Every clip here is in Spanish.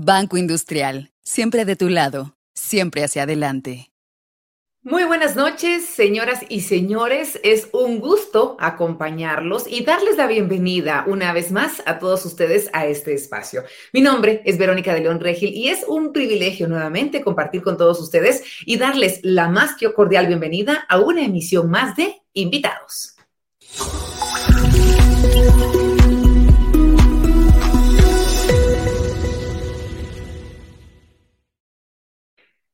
Banco Industrial, siempre de tu lado, siempre hacia adelante. Muy buenas noches, señoras y señores. Es un gusto acompañarlos y darles la bienvenida una vez más a todos ustedes a este espacio. Mi nombre es Verónica de León Regil y es un privilegio nuevamente compartir con todos ustedes y darles la más que cordial bienvenida a una emisión más de Invitados.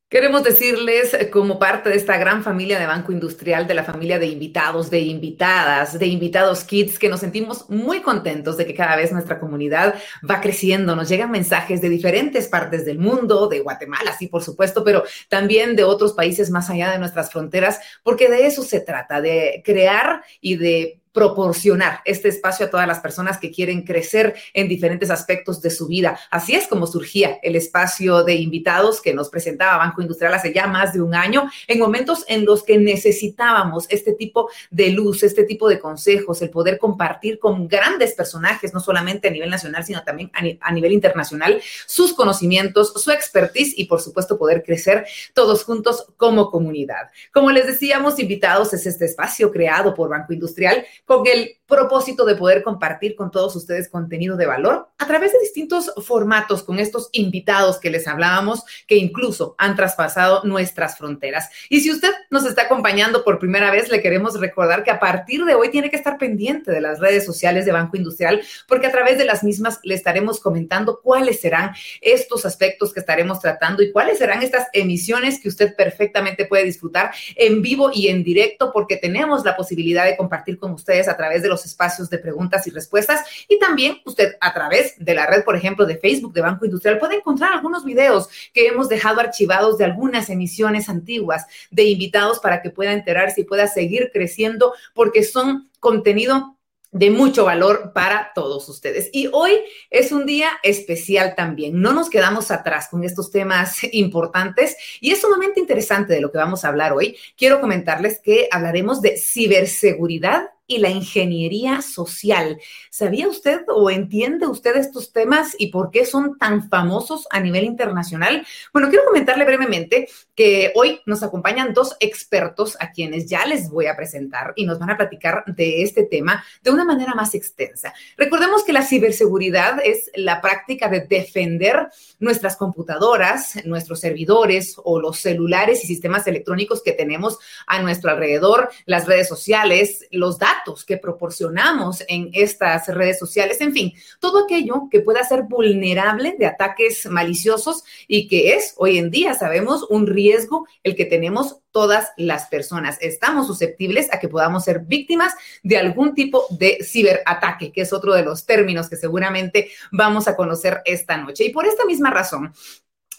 Queremos decirles, eh, como parte de esta gran familia de Banco Industrial, de la familia de invitados, de invitadas, de invitados kids, que nos sentimos muy contentos de que cada vez nuestra comunidad va creciendo. Nos llegan mensajes de diferentes partes del mundo, de Guatemala, sí, por supuesto, pero también de otros países más allá de nuestras fronteras, porque de eso se trata, de crear y de proporcionar este espacio a todas las personas que quieren crecer en diferentes aspectos de su vida. Así es como surgía el espacio de invitados que nos presentaba Banco Industrial hace ya más de un año, en momentos en los que necesitábamos este tipo de luz, este tipo de consejos, el poder compartir con grandes personajes, no solamente a nivel nacional, sino también a, nivel internacional, sus conocimientos, su expertise y por supuesto poder crecer todos juntos como comunidad. Como les decíamos, invitados es este espacio creado por Banco Industrial con el propósito de poder compartir con todos ustedes contenido de valor a través de distintos formatos con estos invitados que les hablábamos, que incluso han traspasado nuestras fronteras. Y si usted nos está acompañando por primera vez, le queremos recordar que a partir de hoy tiene que estar pendiente de las redes sociales de Banco Industrial, porque a través de las mismas le estaremos comentando cuáles serán estos aspectos que estaremos tratando y cuáles serán estas emisiones que usted perfectamente puede disfrutar en vivo y en directo, porque tenemos la posibilidad de compartir con ustedes a través de los espacios de preguntas y respuestas y también usted a través de la red, por ejemplo, de Facebook de Banco Industrial puede encontrar algunos videos que hemos dejado archivados de algunas emisiones antiguas de invitados para que pueda enterarse y pueda seguir creciendo porque son contenido de mucho valor para todos ustedes. Y hoy es un día especial también. No nos quedamos atrás con estos temas importantes y es sumamente interesante de lo que vamos a hablar hoy. Quiero comentarles que hablaremos de ciberseguridad y la ingeniería social. ¿Sabía usted o entiende usted estos temas y por qué son tan famosos a nivel internacional? Bueno, quiero comentarle brevemente que hoy nos acompañan dos expertos a quienes ya les voy a presentar y nos van a platicar de este tema de una manera más extensa. Recordemos que la ciberseguridad es la práctica de defender nuestras computadoras, nuestros servidores o los celulares y sistemas electrónicos que tenemos a nuestro alrededor, las redes sociales, los datos que proporcionamos en estas redes sociales, en fin, todo aquello que pueda ser vulnerable de ataques maliciosos y que es hoy en día, sabemos, un riesgo el que tenemos todas las personas. Estamos susceptibles a que podamos ser víctimas de algún tipo de ciberataque, que es otro de los términos que seguramente vamos a conocer esta noche. Y por esta misma razón,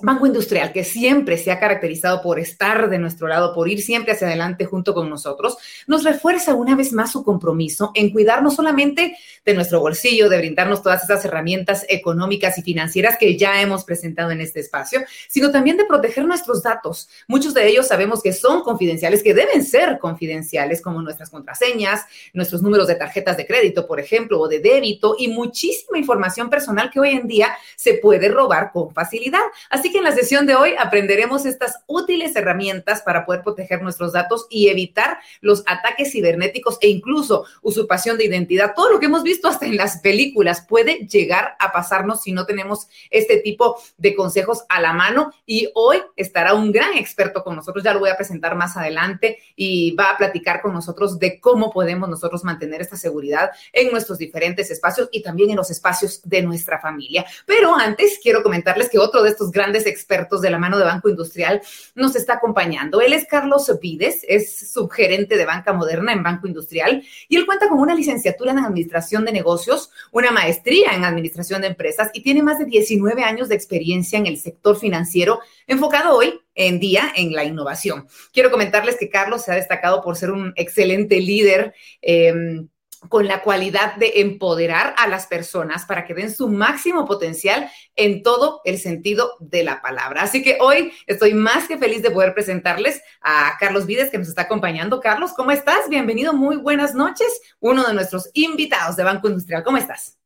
Banco Industrial, que siempre se ha caracterizado por estar de nuestro lado, por ir siempre hacia adelante junto con nosotros, nos refuerza una vez más su compromiso en cuidar no solamente de nuestro bolsillo, de brindarnos todas esas herramientas económicas y financieras que ya hemos presentado en este espacio, sino también de proteger nuestros datos. Muchos de ellos sabemos que son confidenciales, que deben ser confidenciales, como nuestras contraseñas, nuestros números de tarjetas de crédito, por ejemplo, o de débito, y muchísima información personal que hoy en día se puede robar con facilidad. Así Así que en la sesión de hoy aprenderemos estas útiles herramientas para poder proteger nuestros datos y evitar los ataques cibernéticos e incluso usurpación de identidad. Todo lo que hemos visto hasta en las películas puede llegar a pasarnos si no tenemos este tipo de consejos a la mano. Y hoy estará un gran experto con nosotros, ya lo voy a presentar más adelante y va a platicar con nosotros de cómo podemos nosotros mantener esta seguridad en nuestros diferentes espacios y también en los espacios de nuestra familia. Pero antes quiero comentarles que otro de estos grandes expertos de la mano de Banco Industrial nos está acompañando. Él es Carlos Vides, es subgerente de Banca Moderna en Banco Industrial y él cuenta con una licenciatura en Administración de Negocios, una maestría en Administración de Empresas y tiene más de 19 años de experiencia en el sector financiero, enfocado hoy en día en la innovación. Quiero comentarles que Carlos se ha destacado por ser un excelente líder. Eh, con la cualidad de empoderar a las personas para que den su máximo potencial en todo el sentido de la palabra. Así que hoy estoy más que feliz de poder presentarles a Carlos Vides que nos está acompañando. Carlos, ¿cómo estás? Bienvenido, muy buenas noches. Uno de nuestros invitados de Banco Industrial. ¿Cómo estás?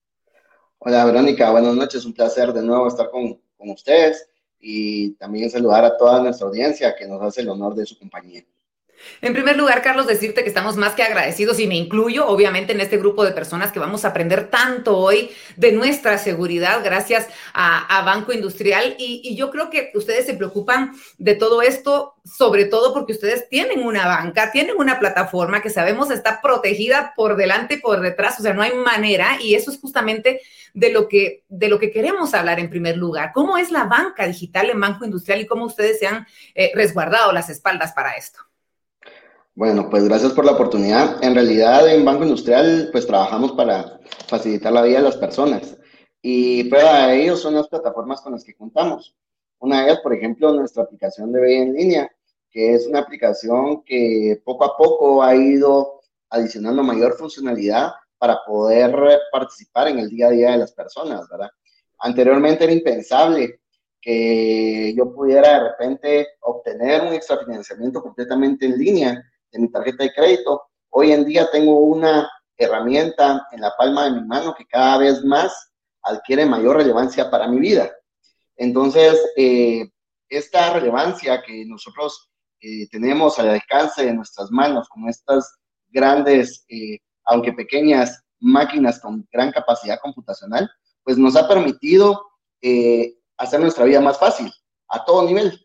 Hola, Verónica. Buenas noches. Un placer de nuevo estar con, con ustedes y también saludar a toda nuestra audiencia que nos hace el honor de su compañía. En primer lugar, Carlos, decirte que estamos más que agradecidos y me incluyo, obviamente, en este grupo de personas que vamos a aprender tanto hoy de nuestra seguridad gracias a, Banco Industrial. Y, yo creo que ustedes se preocupan de todo esto, sobre todo porque ustedes tienen una banca, tienen una plataforma que sabemos está protegida por delante y por detrás, o sea, no hay manera. Y eso es justamente de lo que, de lo que queremos hablar en primer lugar. ¿Cómo es la banca digital en Banco Industrial y cómo ustedes se han eh, resguardado las espaldas para esto? Bueno, pues gracias por la oportunidad. En realidad en Banco Industrial pues trabajamos para facilitar la vida de las personas y prueba de ello son las plataformas con las que contamos. Una de ellas, por ejemplo, nuestra aplicación de BI en línea, que es una aplicación que poco a poco ha ido adicionando mayor funcionalidad para poder participar en el día a día de las personas, ¿verdad? Anteriormente era impensable que yo pudiera de repente obtener un extrafinanciamiento completamente en línea de mi tarjeta de crédito. Hoy en día tengo una herramienta en la palma de mi mano que cada vez más adquiere mayor relevancia para mi vida. Entonces, eh, esta relevancia que nosotros eh, tenemos al alcance de nuestras manos con estas grandes, eh, aunque pequeñas máquinas con gran capacidad computacional, pues nos ha permitido hacer nuestra vida más fácil a todo nivel.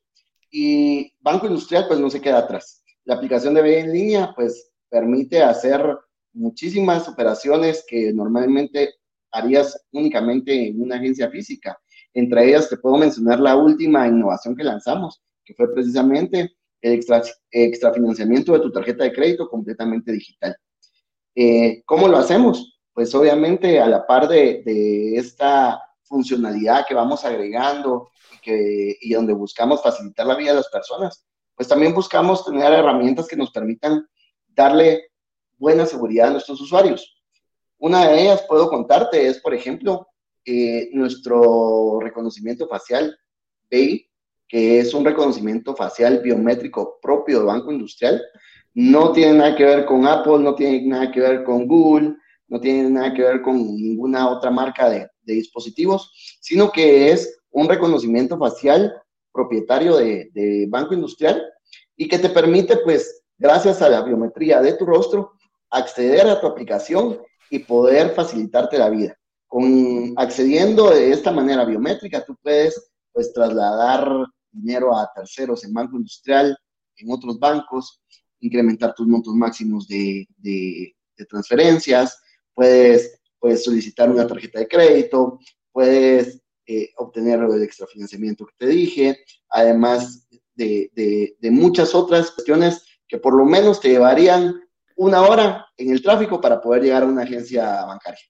Y Banco Industrial pues no se queda atrás. La aplicación de BI en línea, pues, permite hacer muchísimas operaciones que normalmente harías únicamente en una agencia física. Entre ellas te puedo mencionar la última innovación que lanzamos, que fue precisamente el extra, extrafinanciamiento de tu tarjeta de crédito completamente digital. Eh, ¿Cómo lo hacemos? Pues obviamente a la par de, esta funcionalidad que vamos agregando y donde buscamos facilitar la vida de las personas, pues también buscamos tener herramientas que nos permitan darle buena seguridad a nuestros usuarios. Una de ellas, puedo contarte, es, por ejemplo, eh, nuestro reconocimiento facial BEI, que es un reconocimiento facial biométrico propio de Banco Industrial. No tiene nada que ver con Apple, no tiene nada que ver con Google, no tiene nada que ver con ninguna otra marca de dispositivos, sino que es un reconocimiento facial propietario de, Banco Industrial y que te permite, pues, gracias a la biometría de tu rostro, acceder a tu aplicación y poder facilitarte la vida. Con accediendo de esta manera biométrica, tú puedes, pues, trasladar dinero a terceros en Banco Industrial, en otros bancos, incrementar tus montos máximos de, de, transferencias, puedes, puedes solicitar una tarjeta de crédito, puedes eh, obtener el extrafinanciamiento que te dije, además de, de, muchas otras cuestiones que por lo menos te llevarían una hora en el tráfico para poder llegar a una agencia bancaria.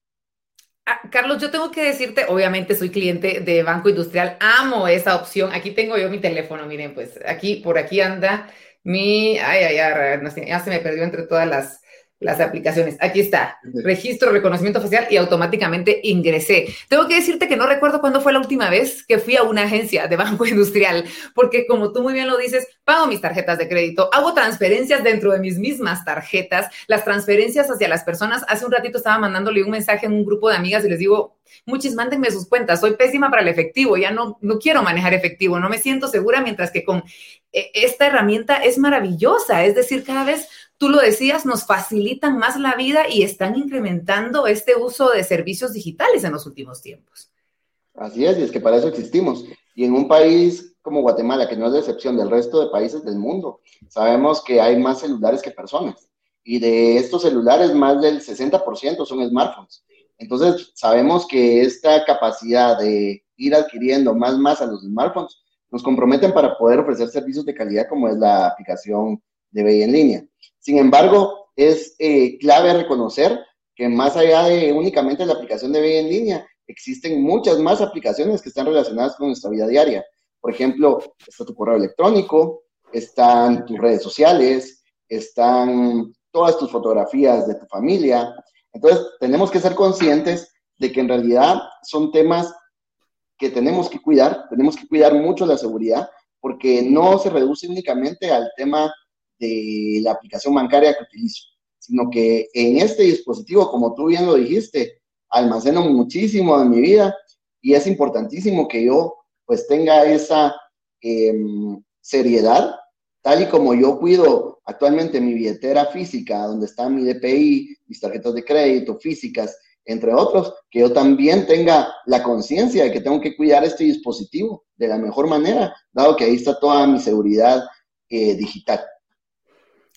Ah, Carlos, yo tengo que decirte, obviamente soy cliente de Banco Industrial, amo esa opción. Aquí tengo yo mi teléfono, miren, pues aquí, por aquí anda mi, ay, ay, ay, ya se me perdió entre todas las, las aplicaciones. Aquí está, registro, reconocimiento facial y automáticamente ingresé. Tengo que decirte que no recuerdo cuándo fue la última vez que fui a una agencia de banco industrial, porque como tú muy bien lo dices, pago mis tarjetas de crédito, hago transferencias dentro de mis mismas tarjetas, las transferencias hacia las personas. Hace un ratito estaba mandándole un mensaje en un grupo de amigas y les digo, muchis, mándenme sus cuentas, soy pésima para el efectivo, ya no, no quiero manejar efectivo, no me siento segura, mientras que con eh, esta herramienta es maravillosa, es decir, cada vez tú lo decías, nos facilitan más la vida y están incrementando este uso de servicios digitales en los últimos tiempos. Así es, y es que para eso existimos. Y en un país como Guatemala, que no es de excepción del resto de países del mundo, sabemos que hay más celulares que personas. Y de estos celulares, más del 60% son smartphones. Entonces, sabemos que esta capacidad de ir adquiriendo más más a los smartphones nos comprometen para poder ofrecer servicios de calidad como es la aplicación de BI en línea. Sin embargo, es eh, clave reconocer que más allá de únicamente la aplicación de BI en línea, existen muchas más aplicaciones que están relacionadas con nuestra vida diaria. Por ejemplo, está tu correo electrónico, están tus redes sociales, están todas tus fotografías de tu familia. Entonces, tenemos que ser conscientes de que en realidad son temas que tenemos que cuidar, tenemos que cuidar mucho la seguridad, porque no se reduce únicamente al tema de la aplicación bancaria que utilizo, sino que en este dispositivo, como tú bien lo dijiste, almaceno muchísimo de mi vida y es importantísimo que yo pues tenga esa em, seriedad, tal y como yo cuido actualmente mi billetera física, donde está mi DPI, mis tarjetas de crédito físicas, entre otros, que yo también tenga la conciencia de que tengo que cuidar este dispositivo de la mejor manera, dado que ahí está toda mi seguridad eh, digital.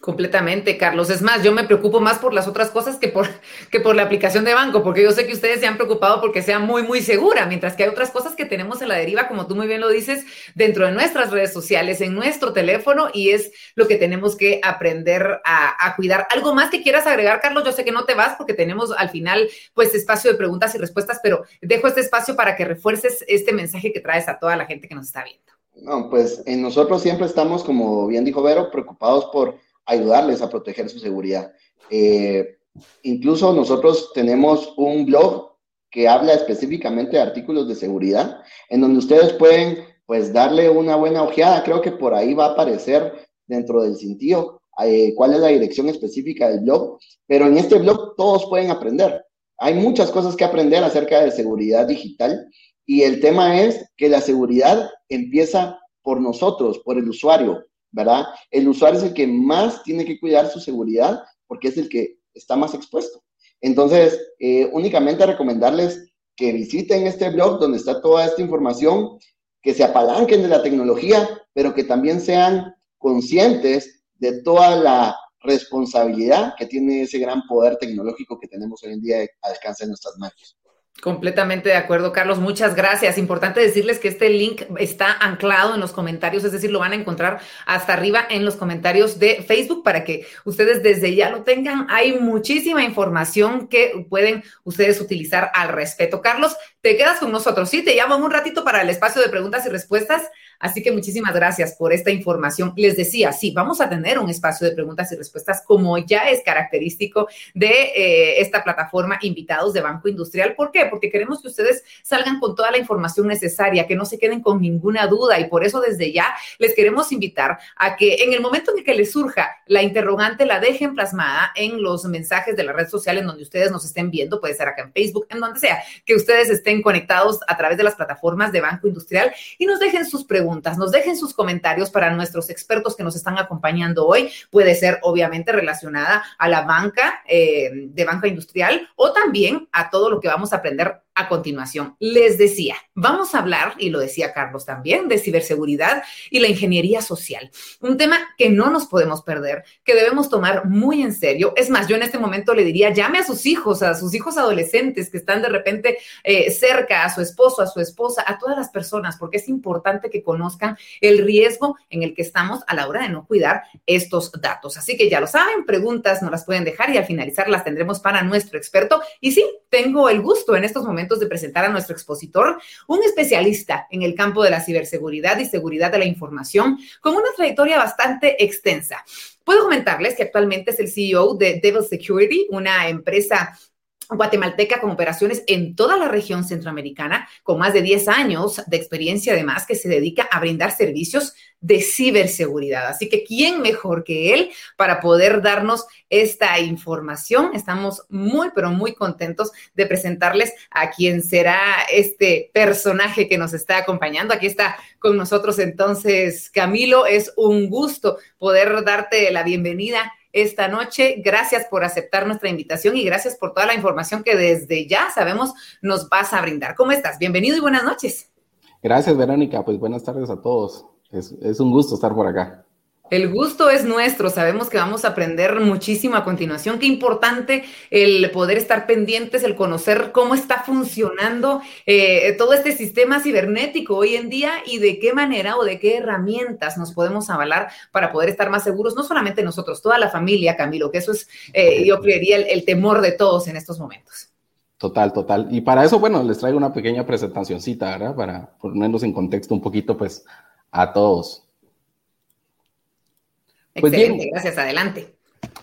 Completamente, Carlos. Es más, yo me preocupo más por las otras cosas que por, que por la aplicación de banco, porque yo sé que ustedes se han preocupado porque sea muy, muy segura, mientras que hay otras cosas que tenemos en la deriva, como tú muy bien lo dices, dentro de nuestras redes sociales, en nuestro teléfono, y es lo que tenemos que aprender a, cuidar. ¿Algo más que quieras agregar, Carlos? Yo sé que no te vas porque tenemos al final, pues, espacio de preguntas y respuestas, pero dejo este espacio para que refuerces este mensaje que traes a toda la gente que nos está viendo. No, pues en nosotros siempre estamos, como bien dijo Vero, preocupados por ayudarles a proteger su seguridad. Eh, incluso nosotros tenemos un blog que habla específicamente de artículos de seguridad, en donde ustedes pueden pues darle una buena ojeada. Creo que por ahí va a aparecer dentro del sentido eh, cuál es la dirección específica del blog, pero en este blog todos pueden aprender. Hay muchas cosas que aprender acerca de seguridad digital y el tema es que la seguridad empieza por nosotros, por el usuario. ¿Verdad? El usuario es el que más tiene que cuidar su seguridad porque es el que está más expuesto. Entonces, eh, únicamente recomendarles que visiten este blog donde está toda esta información, que se apalanquen de la tecnología, pero que también sean conscientes de toda la responsabilidad que tiene ese gran poder tecnológico que tenemos hoy en día a alcance de nuestras manos. Completamente de acuerdo, Carlos. Muchas gracias. Importante decirles que este link está anclado en los comentarios, es decir, lo van a encontrar hasta arriba en los comentarios de Facebook para que ustedes desde ya lo tengan. Hay muchísima información que pueden ustedes utilizar al respecto. Carlos, te quedas con nosotros. Sí, te llamo un ratito para el espacio de preguntas y respuestas. Así que muchísimas gracias por esta información. Les decía, sí, vamos a tener un espacio de preguntas y respuestas como ya es característico de eh, esta plataforma Invitados de Banco Industrial. ¿Por qué? Porque queremos que ustedes salgan con toda la información necesaria, que no se queden con ninguna duda y por eso desde ya les queremos invitar a que en el momento en que les surja la interrogante la dejen plasmada en los mensajes de la red social en donde ustedes nos estén viendo, puede ser acá en Facebook, en donde sea, que ustedes estén conectados a través de las plataformas de Banco Industrial y nos dejen sus preguntas nos dejen sus comentarios para nuestros expertos que nos están acompañando hoy. Puede ser obviamente relacionada a la banca eh, de banca industrial o también a todo lo que vamos a aprender a continuación. Les decía, vamos a hablar, y lo decía Carlos también, de ciberseguridad y la ingeniería social. Un tema que no nos podemos perder, que debemos tomar muy en serio. Es más, yo en este momento le diría, llame a sus hijos, a sus hijos adolescentes que están de repente eh, cerca, a su esposo, a su esposa, a todas las personas, porque es importante que conozcan el riesgo en el que estamos a la hora de no cuidar estos datos. Así que ya lo saben, preguntas no las pueden dejar y al finalizar las tendremos para nuestro experto. Y sí, tengo el gusto en estos momentos de presentar a nuestro expositor, un especialista en el campo de la ciberseguridad y seguridad de la información, con una trayectoria bastante extensa. Puedo comentarles que actualmente es el CEO de Devil Security, una empresa guatemalteca con operaciones en toda la región centroamericana, con más de 10 años de experiencia además, que se dedica a brindar servicios de ciberseguridad. Así que, ¿quién mejor que él para poder darnos esta información? Estamos muy, pero muy contentos de presentarles a quien será este personaje que nos está acompañando. Aquí está con nosotros entonces Camilo. Es un gusto poder darte la bienvenida esta noche. Gracias por aceptar nuestra invitación y gracias por toda la información que desde ya sabemos nos vas a brindar. ¿Cómo estás? Bienvenido y buenas noches. Gracias, Verónica. Pues buenas tardes a todos. Es, es un gusto estar por acá. El gusto es nuestro, sabemos que vamos a aprender muchísimo a continuación. Qué importante el poder estar pendientes, el conocer cómo está funcionando eh, todo este sistema cibernético hoy en día y de qué manera o de qué herramientas nos podemos avalar para poder estar más seguros, no solamente nosotros, toda la familia, Camilo, que eso es, eh, yo creería, el, temor de todos en estos momentos. Total, total. Y para eso, bueno, les traigo una pequeña presentacioncita, ¿verdad? Para ponernos en contexto un poquito, pues, a todos. Pues Excelente, bien, gracias, adelante.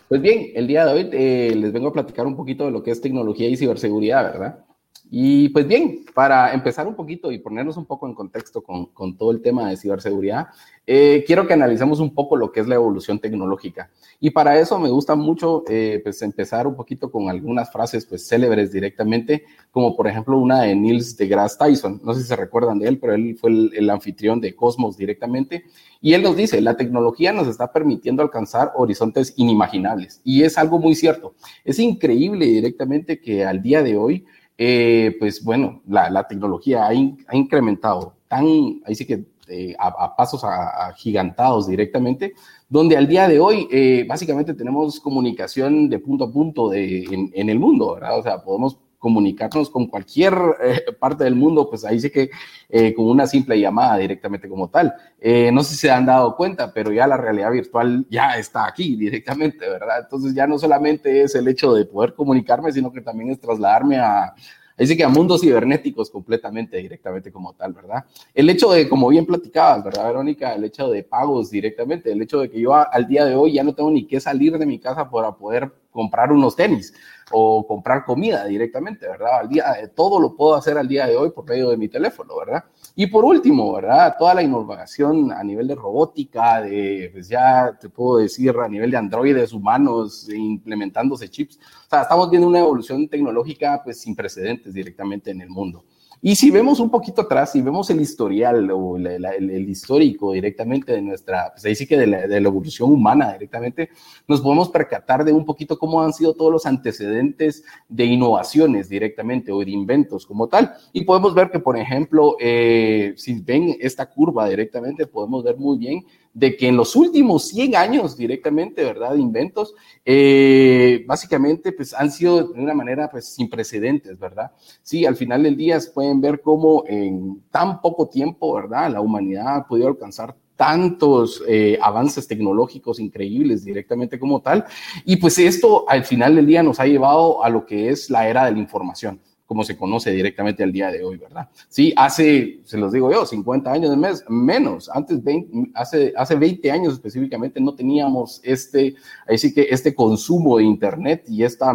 Pues bien, el día de hoy eh, les vengo a platicar un poquito de lo que es tecnología y ciberseguridad, ¿verdad? Y pues bien, para empezar un poquito y ponernos un poco en contexto con, con todo el tema de ciberseguridad, eh, quiero que analicemos un poco lo que es la evolución tecnológica. Y para eso me gusta mucho eh, pues empezar un poquito con algunas frases pues célebres directamente, como por ejemplo una de Niels deGrasse Tyson. No sé si se recuerdan de él, pero él fue el, el anfitrión de Cosmos directamente. Y él nos dice, la tecnología nos está permitiendo alcanzar horizontes inimaginables. Y es algo muy cierto. Es increíble directamente que al día de hoy, eh, pues bueno, la, la tecnología ha, ha, incrementado tan, ahí sí que eh, a, a, pasos agigantados directamente, donde al día de hoy eh, básicamente tenemos comunicación de punto a punto de, en, en, el mundo, ¿verdad? O sea, podemos comunicarnos con cualquier eh, parte del mundo, pues ahí sí que eh, con una simple llamada directamente como tal. Eh, no sé si se han dado cuenta, pero ya la realidad virtual ya está aquí directamente, ¿verdad? Entonces ya no solamente es el hecho de poder comunicarme, sino que también es trasladarme a, Así que a mundos cibernéticos completamente, directamente como tal, ¿verdad? El hecho de, como bien platicabas, ¿verdad, Verónica? El hecho de pagos directamente, el hecho de que yo al día de hoy ya no tengo ni que salir de mi casa para poder comprar unos tenis o comprar comida directamente, ¿verdad? Al día, todo lo puedo hacer al día de hoy por medio de mi teléfono, ¿verdad? Y por último, ¿verdad? Toda la innovación a nivel de robótica, de, pues ya te puedo decir, a nivel de androides humanos implementándose chips. O sea, estamos viendo una evolución tecnológica pues sin precedentes directamente en el mundo. Y si vemos un poquito atrás, si vemos el historial o el, histórico directamente de nuestra, pues ahí sí que de la, de la, evolución humana directamente, nos podemos percatar de un poquito cómo han sido todos los antecedentes de innovaciones directamente o de inventos como tal. Y podemos ver que, por ejemplo, eh, si ven esta curva directamente, podemos ver muy bien de que en los últimos 100 años directamente, ¿verdad? De inventos, eh, básicamente, pues han sido de una manera, pues, sin precedentes, ¿verdad? Sí, al final del día pueden ver cómo en tan poco tiempo, ¿verdad? La humanidad ha podido alcanzar tantos eh, avances tecnológicos increíbles directamente como tal. Y pues esto al final del día nos ha llevado a lo que es la era de la información como se conoce directamente al día de hoy, ¿verdad? Sí, hace, se los digo yo, 50 años mes, menos, antes, 20, hace, hace 20 años específicamente no teníamos este, ahí sí que este consumo de Internet y esta,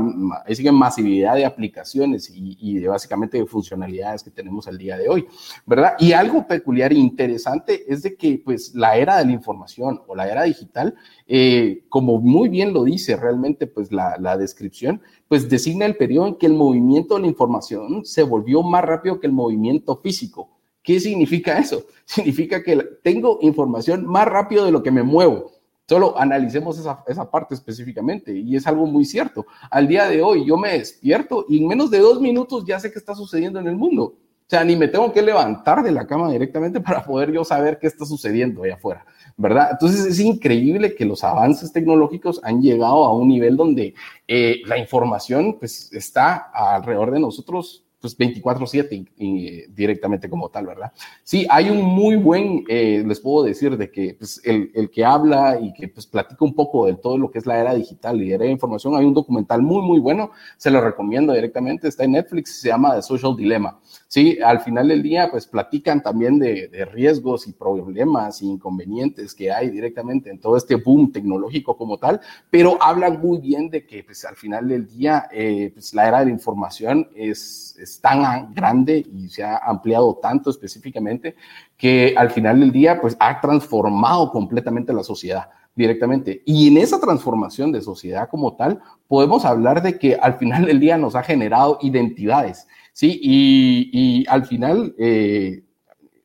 ahí que masividad de aplicaciones y, y de básicamente de funcionalidades que tenemos al día de hoy, ¿verdad? Y algo peculiar e interesante es de que pues la era de la información o la era digital, eh, como muy bien lo dice realmente pues la, descripción, pues designa el periodo en que el movimiento de la información se volvió más rápido que el movimiento físico. ¿Qué significa eso? Significa que tengo información más rápido de lo que me muevo. Solo analicemos esa, esa, parte específicamente y es algo muy cierto. Al día de hoy yo me despierto y en menos de dos minutos ya sé qué está sucediendo en el mundo. O sea, ni me tengo que levantar de la cama directamente para poder yo saber qué está sucediendo allá afuera. ¿Verdad? Entonces es increíble que los avances tecnológicos han llegado a un nivel donde eh, la información pues está alrededor de nosotros pues 24/7 y, directamente como tal, ¿verdad? Sí, hay un muy buen, eh, les puedo decir, de que pues, el, el, que habla y que pues platica un poco de todo lo que es la era digital y era de información, hay un documental muy, muy bueno, se lo recomiendo directamente, está en Netflix, se llama The Social Dilemma. Sí, al final del día, pues platican también de, riesgos y problemas e inconvenientes que hay directamente en todo este boom tecnológico como tal, pero hablan muy bien de que pues al final del día, eh, pues la era de información es, es tan grande y se ha ampliado tanto específicamente que al final del día, pues ha transformado completamente la sociedad directamente. Y en esa transformación de sociedad como tal, podemos hablar de que al final del día nos ha generado identidades, ¿sí? Y, y al final, eh,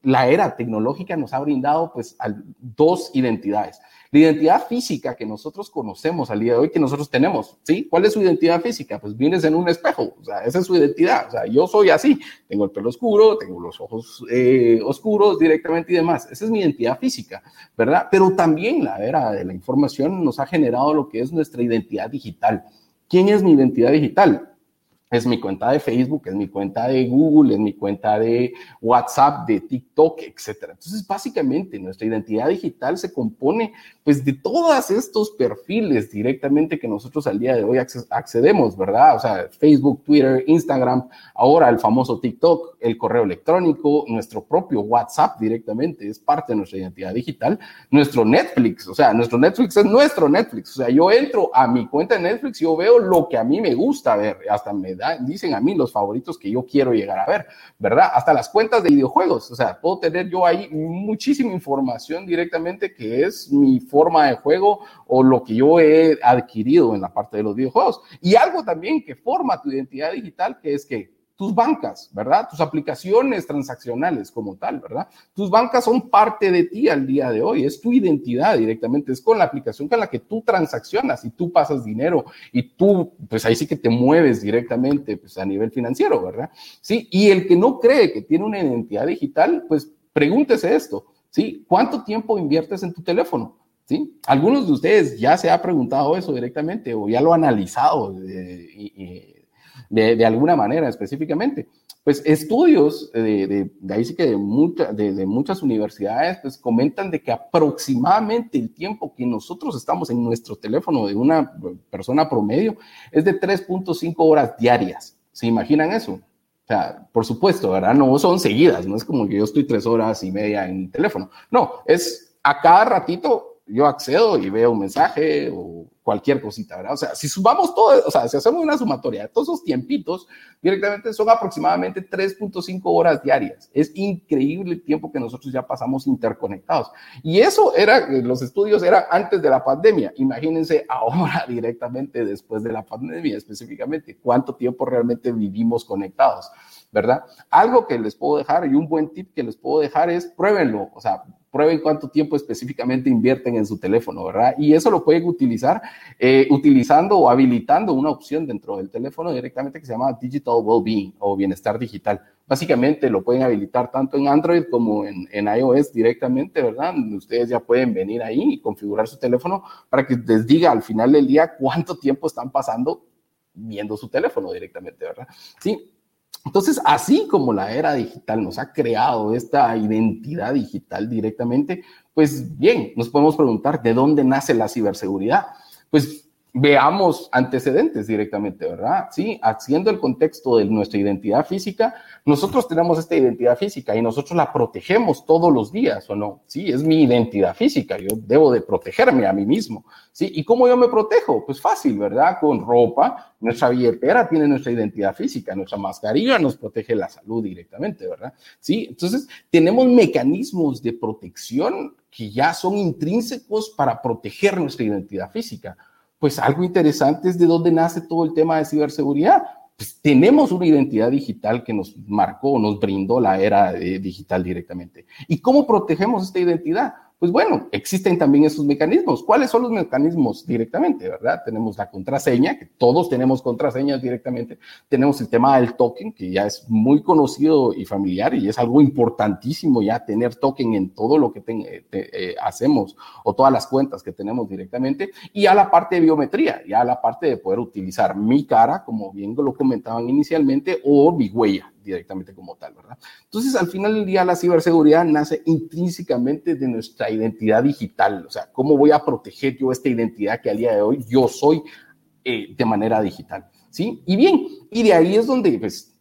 la era tecnológica nos ha brindado pues dos identidades. La identidad física que nosotros conocemos al día de hoy, que nosotros tenemos, ¿sí? ¿Cuál es su identidad física? Pues vienes en un espejo, esa es su identidad, o sea, yo soy así, tengo el pelo oscuro, tengo los ojos eh, oscuros directamente y demás, esa es mi identidad física, ¿verdad? Pero también la era de la información nos ha generado lo que es nuestra identidad digital. ¿Quién es mi identidad digital? Es mi cuenta de Facebook, es mi cuenta de Google, es mi cuenta de WhatsApp, de TikTok, etcétera. Entonces, básicamente, nuestra identidad digital se compone, pues, de todos estos perfiles directamente que nosotros al día de hoy accedemos, ¿verdad? O sea, Facebook, Twitter, Instagram, ahora el famoso TikTok, el correo electrónico, nuestro propio WhatsApp directamente es parte de nuestra identidad digital, nuestro Netflix, o sea, nuestro Netflix es nuestro Netflix. O sea, yo entro a mi cuenta de Netflix y yo veo lo que a mí me gusta ver, hasta me da dicen a mí los favoritos que yo quiero llegar a ver, ¿verdad? Hasta las cuentas de videojuegos, o sea, puedo tener yo ahí muchísima información directamente que es mi forma de juego o lo que yo he adquirido en la parte de los videojuegos. Y algo también que forma tu identidad digital, que es que tus bancas, ¿verdad? Tus aplicaciones transaccionales como tal, ¿verdad? Tus bancas son parte de ti al día de hoy, es tu identidad directamente, es con la aplicación con la que tú transaccionas y tú pasas dinero y tú, pues ahí sí que te mueves directamente pues, a nivel financiero, ¿verdad? Sí, y el que no cree que tiene una identidad digital, pues pregúntese esto, ¿sí? ¿Cuánto tiempo inviertes en tu teléfono? ¿Sí? Algunos de ustedes ya se ha preguntado eso directamente o ya lo han analizado eh, y de, alguna manera específicamente. Pues estudios de, de, ahí sí que de, de, muchas universidades pues comentan de que aproximadamente el tiempo que nosotros estamos en nuestro teléfono de una persona promedio es de 3.5 horas diarias. ¿Se imaginan eso? O sea, por supuesto, ¿verdad? No son seguidas, no es como que yo estoy tres horas y media en el teléfono. No, es a cada ratito yo accedo y veo un mensaje cualquier cosita, ¿verdad? O sea, si sumamos todo, o sea, si hacemos una sumatoria de todos esos tiempitos, directamente son aproximadamente 3.5 horas diarias. Es increíble el tiempo que nosotros ya pasamos interconectados. Y eso era, los estudios eran antes de la pandemia. Imagínense ahora directamente después de la pandemia específicamente, cuánto tiempo realmente vivimos conectados. ¿verdad? Algo que les puedo dejar y un buen tip que les puedo dejar es pruébenlo, o sea, prueben cuánto tiempo específicamente invierten en su teléfono, ¿verdad? Y eso lo pueden utilizar eh, utilizando o habilitando una opción dentro del teléfono directamente que se llama Digital Wellbeing o bienestar digital. Básicamente lo pueden habilitar tanto en Android como en, en iOS directamente, ¿verdad? Ustedes ya pueden venir ahí y configurar su teléfono para que les diga al final del día cuánto tiempo están pasando viendo su teléfono directamente, ¿verdad? Sí, entonces, así como la era digital nos ha creado esta identidad digital directamente, pues bien, nos podemos preguntar de dónde nace la ciberseguridad. Pues veamos antecedentes directamente, ¿verdad? Sí, haciendo el contexto de nuestra identidad física, nosotros tenemos esta identidad física y nosotros la protegemos todos los días, ¿o no? Sí, es mi identidad física, yo debo de protegerme a mí mismo, ¿sí? ¿Y cómo yo me protejo? Pues fácil, ¿verdad? Con ropa, nuestra billetera tiene nuestra identidad física, nuestra mascarilla nos protege la salud directamente, ¿verdad? Sí, entonces tenemos mecanismos de protección que ya son intrínsecos para proteger nuestra identidad física pues algo interesante es de dónde nace todo el tema de ciberseguridad. Pues tenemos una identidad digital que nos marcó, nos brindó la era digital directamente. ¿Y cómo protegemos esta identidad? Pues bueno, existen también esos mecanismos. ¿Cuáles son los mecanismos directamente, verdad? Tenemos la contraseña, que todos tenemos contraseñas directamente. Tenemos el tema del token, que ya es muy conocido y familiar y es algo importantísimo ya tener token en todo lo que eh, hacemos o todas las cuentas que tenemos directamente. Y a la parte de biometría, ya a la parte de poder utilizar mi cara, como bien lo comentaban inicialmente, o mi huella directamente como tal, ¿verdad? Entonces, al final del día, la ciberseguridad nace intrínsecamente de nuestra identidad digital, o sea, ¿cómo voy a proteger yo esta identidad que al día de hoy yo soy eh, de manera digital? ¿Sí? Y bien, y de ahí es donde, pues,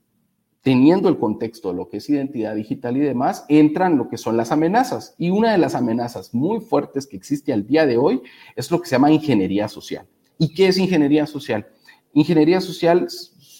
teniendo el contexto de lo que es identidad digital y demás, entran lo que son las amenazas. Y una de las amenazas muy fuertes que existe al día de hoy es lo que se llama ingeniería social. ¿Y qué es ingeniería social? Ingeniería social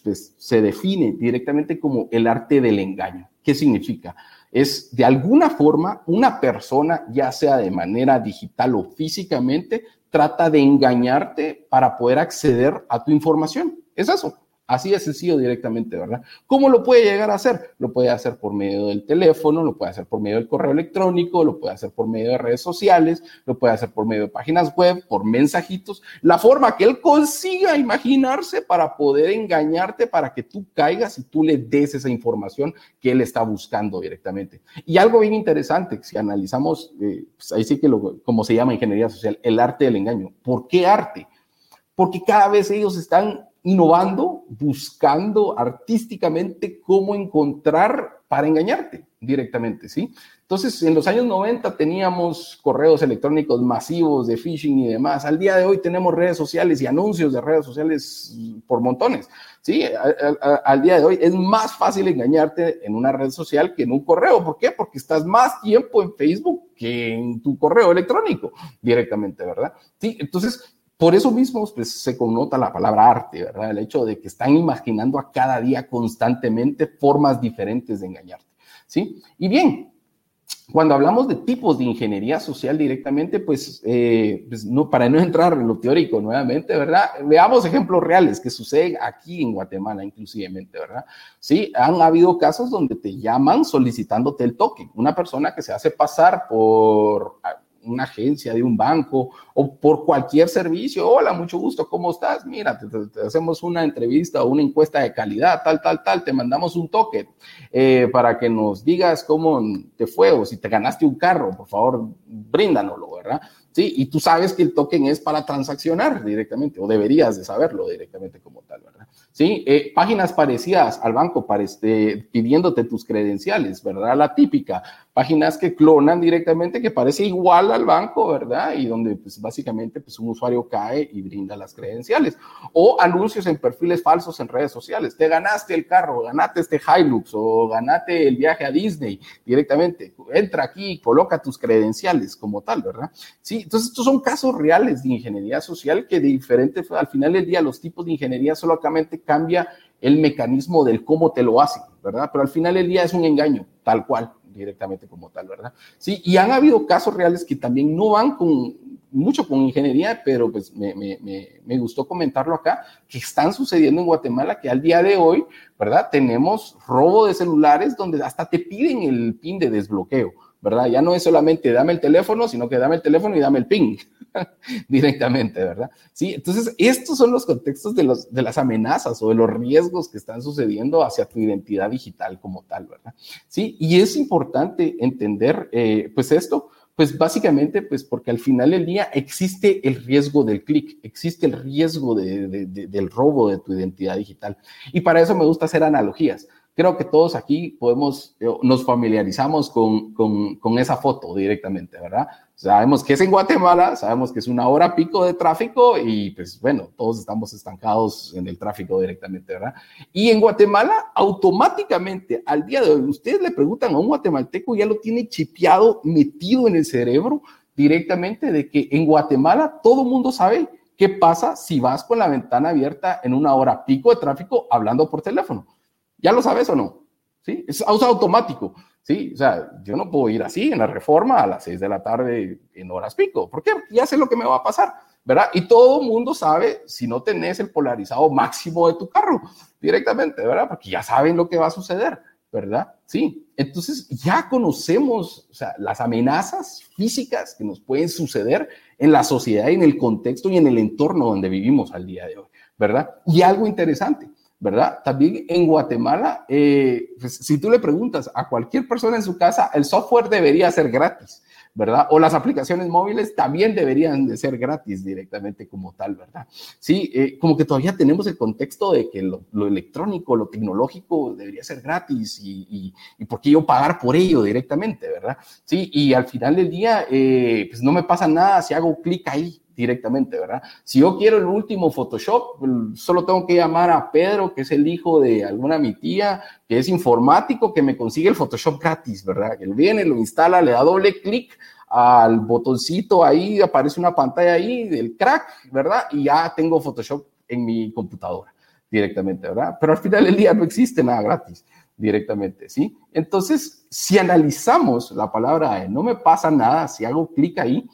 pues, se define directamente como el arte del engaño. ¿Qué significa? Es de alguna forma una persona, ya sea de manera digital o físicamente, trata de engañarte para poder acceder a tu información. Es eso. Así de sencillo directamente, ¿verdad? ¿Cómo lo puede llegar a hacer? Lo puede hacer por medio del teléfono, lo puede hacer por medio del correo electrónico, lo puede hacer por medio de redes sociales, lo puede hacer por medio de páginas web, por mensajitos, la forma que él consiga imaginarse para poder engañarte, para que tú caigas y tú le des esa información que él está buscando directamente. Y algo bien interesante, si analizamos, eh, pues ahí sí que lo, como se llama ingeniería social, el arte del engaño. ¿Por qué arte? Porque cada vez ellos están innovando, buscando artísticamente cómo encontrar para engañarte directamente, ¿sí? Entonces, en los años 90 teníamos correos electrónicos masivos de phishing y demás. Al día de hoy tenemos redes sociales y anuncios de redes sociales por montones, ¿sí? Al, día de hoy es más fácil engañarte en una red social que en un correo. ¿Por qué? Porque estás más tiempo en Facebook que en tu correo electrónico directamente, ¿verdad? Sí, entonces por eso mismo pues, se connota la palabra arte, ¿verdad? El hecho de que están imaginando a cada día constantemente formas diferentes de engañarte, ¿sí? Y bien, cuando hablamos de tipos de ingeniería social directamente, pues, eh, pues, no, para no entrar en lo teórico nuevamente, ¿verdad? Veamos ejemplos reales que suceden aquí en Guatemala, inclusivemente, ¿verdad? Sí, han habido casos donde te llaman solicitándote el toque. Una persona que se hace pasar por una agencia de un banco o por cualquier servicio. Hola, mucho gusto, ¿cómo estás? Mira, te, hacemos una entrevista o una encuesta de calidad, tal, tal, tal, te mandamos un toque eh, para que nos digas cómo te fue o si te ganaste un carro, por favor, bríndanoslo, ¿verdad? Sí, y tú sabes que el token es para transaccionar directamente, o deberías de saberlo directamente como tal, ¿verdad? Sí, eh, páginas parecidas al banco para este, pidiéndote tus credenciales, ¿verdad? La típica, páginas que clonan directamente, que parece igual al banco, ¿verdad? Y donde pues básicamente pues un usuario cae y brinda las credenciales. O anuncios en perfiles falsos en redes sociales. Te ganaste el carro, ganaste este Hilux o ganaste el viaje a Disney directamente. Entra aquí, coloca tus credenciales como tal, ¿verdad? Sí, entonces estos son casos reales de ingeniería social que de diferente, al final del día los tipos de ingeniería solamente cambia el mecanismo del cómo te lo hacen, ¿verdad? Pero al final del día es un engaño, tal cual, directamente como tal, ¿verdad? Sí, y han habido casos reales que también no van con mucho con ingeniería, pero pues me, me, me, gustó comentarlo acá, que están sucediendo en Guatemala, que al día de hoy, ¿verdad? Tenemos robo de celulares donde hasta te piden el PIN de desbloqueo. ¿Verdad? Ya no es solamente dame el teléfono, sino que dame el teléfono y dame el ping directamente, ¿verdad? Sí, entonces estos son los contextos de, los, de las amenazas o de los riesgos que están sucediendo hacia tu identidad digital como tal, ¿verdad? Sí, y es importante entender, eh, pues esto, pues básicamente, pues porque al final del día existe el riesgo del clic, existe el riesgo del robo de tu identidad digital. Y para eso me gusta hacer analogías creo que todos aquí podemos, nos familiarizamos con, con, esa foto directamente, ¿verdad? Sabemos que es en Guatemala, sabemos que es una hora pico de tráfico y pues bueno, todos estamos estancados en el tráfico directamente, ¿verdad? Y en Guatemala, automáticamente, al día de hoy, ustedes le preguntan a un guatemalteco, ya lo tiene chipeado, metido en el cerebro directamente de que en Guatemala todo mundo sabe qué pasa si vas con la ventana abierta en una hora pico de tráfico hablando por teléfono. ¿Ya lo sabes o no? ¿Sí? Es automático. ¿sí? O sea, yo no puedo ir así en la reforma a las 6 de la tarde en horas pico. ¿Por qué? Ya sé lo que me va a pasar, ¿verdad? Y todo el mundo sabe si no tenés el polarizado máximo de tu carro directamente, ¿verdad? Porque ya saben lo que va a suceder, ¿verdad? Sí. Entonces ya conocemos o sea, las amenazas físicas que nos pueden suceder en la sociedad en el contexto y en el entorno donde vivimos al día de hoy, ¿verdad? Y algo interesante ¿verdad? También en Guatemala, eh, pues, si tú le preguntas a cualquier persona en su casa, el software debería ser gratis, ¿verdad? O las aplicaciones móviles también deberían de ser gratis directamente como tal, ¿verdad? Sí, eh, como que todavía tenemos el contexto de que lo, electrónico, lo tecnológico debería ser gratis y, y, por qué yo pagar por ello directamente, ¿verdad? Sí, y al final del día, eh, pues no me pasa nada si hago clic ahí, directamente, ¿verdad? Si yo quiero el último Photoshop, solo tengo que llamar a Pedro, que es el hijo de alguna mi tía, que es informático, que me consigue el Photoshop gratis, ¿verdad? Él viene, lo instala, le da doble clic al botoncito ahí, aparece una pantalla ahí del crack, ¿verdad? Y ya tengo Photoshop en mi computadora directamente, ¿verdad? Pero al final del día no existe nada gratis directamente, ¿sí? Entonces, si analizamos la palabra no me pasa nada, si hago clic ahí,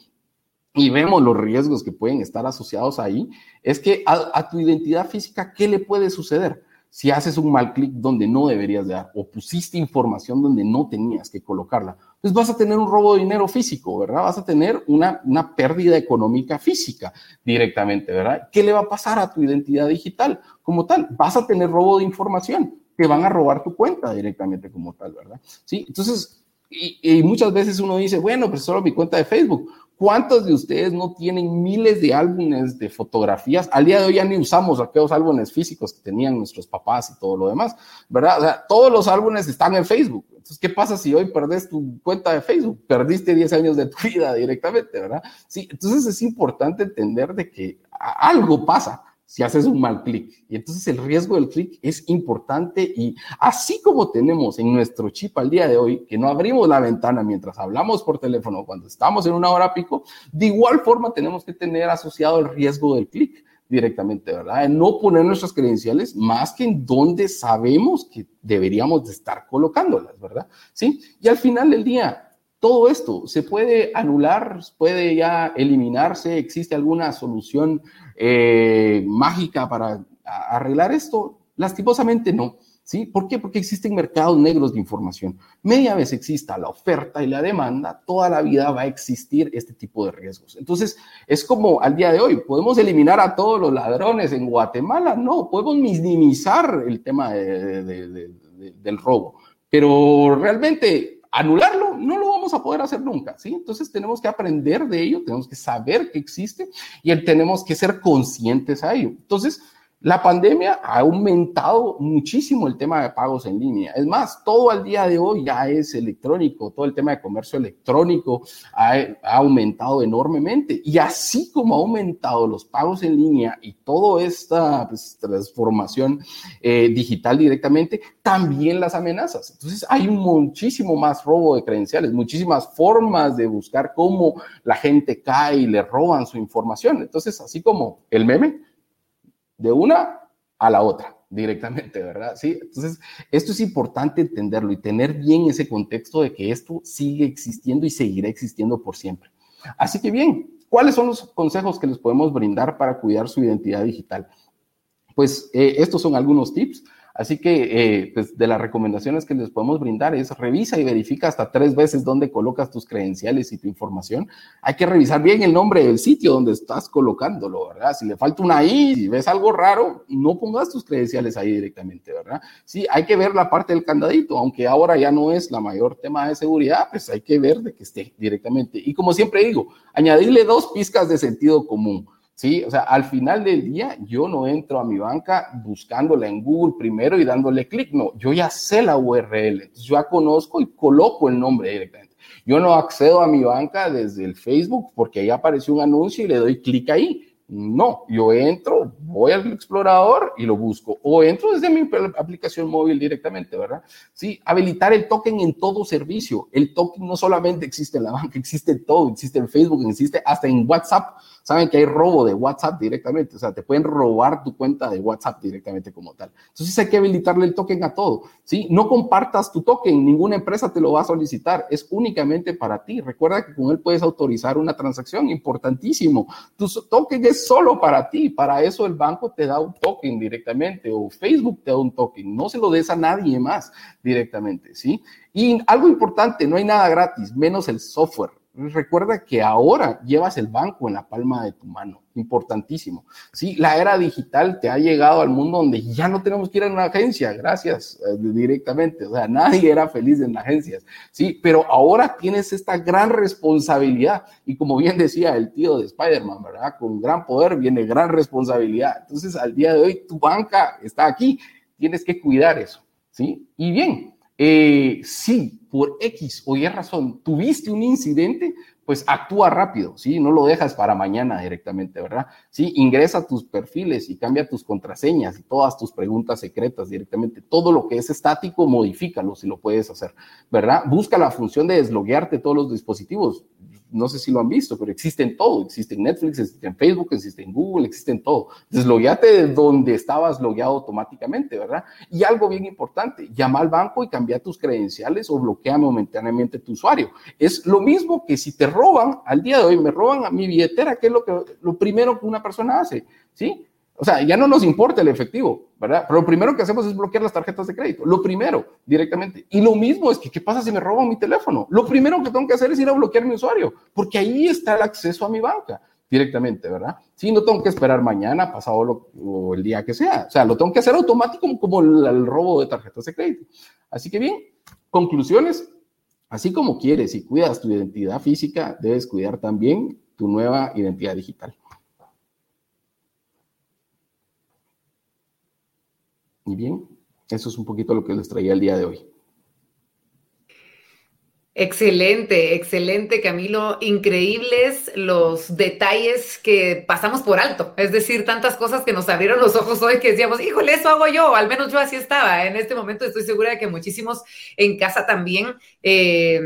y vemos los riesgos que pueden estar asociados ahí, es que a, tu identidad física, ¿qué le puede suceder? Si haces un mal clic donde no deberías dar o pusiste información donde no tenías que colocarla, pues vas a tener un robo de dinero físico, ¿verdad? Vas a tener una, una pérdida económica física directamente, ¿verdad? ¿Qué le va a pasar a tu identidad digital como tal? Vas a tener robo de información, te van a robar tu cuenta directamente como tal, ¿verdad? Sí, entonces, y, y muchas veces uno dice, bueno, pues solo mi cuenta de Facebook. ¿Cuántos de ustedes no tienen miles de álbumes de fotografías? Al día de hoy ya ni usamos aquellos álbumes físicos que tenían nuestros papás y todo lo demás, ¿verdad? O sea, todos los álbumes están en Facebook. Entonces, ¿qué pasa si hoy perdés tu cuenta de Facebook? Perdiste 10 años de tu vida directamente, ¿verdad? Sí, entonces es importante entender de que algo pasa, si haces un mal clic. Y entonces el riesgo del clic es importante y así como tenemos en nuestro chip al día de hoy, que no abrimos la ventana mientras hablamos por teléfono cuando estamos en una hora pico, de igual forma tenemos que tener asociado el riesgo del clic directamente, ¿verdad? no poner nuestras credenciales más que en donde sabemos que deberíamos de estar colocándolas, ¿verdad? Sí, y al final del día, todo esto se puede anular, puede ya eliminarse, existe alguna solución eh, mágica para arreglar esto. Lastimosamente no. ¿Sí? ¿Por qué? Porque existen mercados negros de información. Media vez exista la oferta y la demanda, toda la vida va a existir este tipo de riesgos. Entonces, es como al día de hoy, ¿podemos eliminar a todos los ladrones en Guatemala? No, podemos minimizar el tema del robo, pero realmente anularlo no lo vamos a poder hacer nunca, ¿sí? Entonces tenemos que aprender de ello, tenemos que saber que existe y tenemos que ser conscientes a ello. Entonces, la pandemia ha aumentado muchísimo el tema de pagos en línea. Es más, todo al día de hoy ya es electrónico, todo el tema de comercio electrónico ha, aumentado enormemente. Y así como ha aumentado los pagos en línea y toda esta pues, transformación eh, digital directamente, también las amenazas. Entonces hay muchísimo más robo de credenciales, muchísimas formas de buscar cómo la gente cae y le roban su información. Entonces, así como el meme, de una a la otra directamente, ¿verdad? Sí, entonces esto es importante entenderlo y tener bien ese contexto de que esto sigue existiendo y seguirá existiendo por siempre. Así que bien, ¿cuáles son los consejos que les podemos brindar para cuidar su identidad digital? Pues eh, estos son algunos tips. Así que, eh, pues de las recomendaciones que les podemos brindar es revisa y verifica hasta tres veces dónde colocas tus credenciales y tu información. Hay que revisar bien el nombre del sitio donde estás colocándolo, ¿verdad? Si le falta una I, si ves algo raro, no pongas tus credenciales ahí directamente, ¿verdad? Sí, hay que ver la parte del candadito, aunque ahora ya no es la mayor tema de seguridad, pues hay que ver de que esté directamente. Y como siempre digo, añadirle dos pizcas de sentido común. ¿Sí? O sea, al final del día yo no entro a mi banca buscándola en Google primero y dándole clic, no, yo ya sé la URL, yo ya conozco y coloco el nombre directamente. Yo no accedo a mi banca desde el Facebook porque ahí apareció un anuncio y le doy clic ahí. No, yo entro, voy al explorador y lo busco. O entro desde mi aplicación móvil directamente, ¿verdad? Sí, habilitar el token en todo servicio. El token no solamente existe en la banca, existe en todo, existe en Facebook, existe hasta en WhatsApp. Saben que hay robo de WhatsApp directamente, o sea, te pueden robar tu cuenta de WhatsApp directamente como tal. Entonces hay que habilitarle el token a todo, ¿sí? No compartas tu token, ninguna empresa te lo va a solicitar, es únicamente para ti. Recuerda que con él puedes autorizar una transacción, importantísimo. Tu token es solo para ti, para eso el banco te da un token directamente o Facebook te da un token, no se lo des a nadie más directamente, ¿sí? Y algo importante, no hay nada gratis, menos el software. Recuerda que ahora llevas el banco en la palma de tu mano, importantísimo. Sí, la era digital te ha llegado al mundo donde ya no tenemos que ir a una agencia, gracias eh, directamente. O sea, nadie era feliz en agencias. Sí, pero ahora tienes esta gran responsabilidad y como bien decía el tío de Spider-Man, ¿verdad? Con gran poder viene gran responsabilidad. Entonces, al día de hoy tu banca está aquí, tienes que cuidar eso. Sí, y bien, eh, sí, por X o Y razón tuviste un incidente, pues actúa rápido, ¿sí? No lo dejas para mañana directamente, ¿verdad? Sí, ingresa tus perfiles y cambia tus contraseñas y todas tus preguntas secretas directamente. Todo lo que es estático, modifícalo si lo puedes hacer, ¿verdad? Busca la función de desloguearte todos los dispositivos no sé si lo han visto, pero existe en todo. Existe en Netflix, existe en Facebook, existe en Google, existe en todo. Deslogueate de donde estabas logueado automáticamente, ¿verdad? Y algo bien importante, llama al banco y cambia tus credenciales o bloquea momentáneamente tu usuario. Es lo mismo que si te roban, al día de hoy me roban a mi billetera, ¿qué es lo, que, lo primero que una persona hace? ¿Sí? O sea, ya no nos importa el efectivo, ¿verdad? Pero lo primero que hacemos es bloquear las tarjetas de crédito. Lo primero, directamente. Y lo mismo es que, ¿qué pasa si me roban mi teléfono? Lo primero que tengo que hacer es ir a bloquear mi usuario, porque ahí está el acceso a mi banca directamente, ¿verdad? Sí, no tengo que esperar mañana, pasado o el día que sea. O sea, lo tengo que hacer automático como el robo de tarjetas de crédito. Así que bien, conclusiones. Así como quieres y cuidas tu identidad física, debes cuidar también tu nueva identidad digital. Y bien, eso es un poquito lo que les traía el día de hoy. Excelente, excelente Camilo. Increíbles los detalles que pasamos por alto. Es decir, tantas cosas que nos abrieron los ojos hoy que decíamos, híjole, eso hago yo. Al menos yo así estaba. En este momento estoy segura de que muchísimos en casa también eh,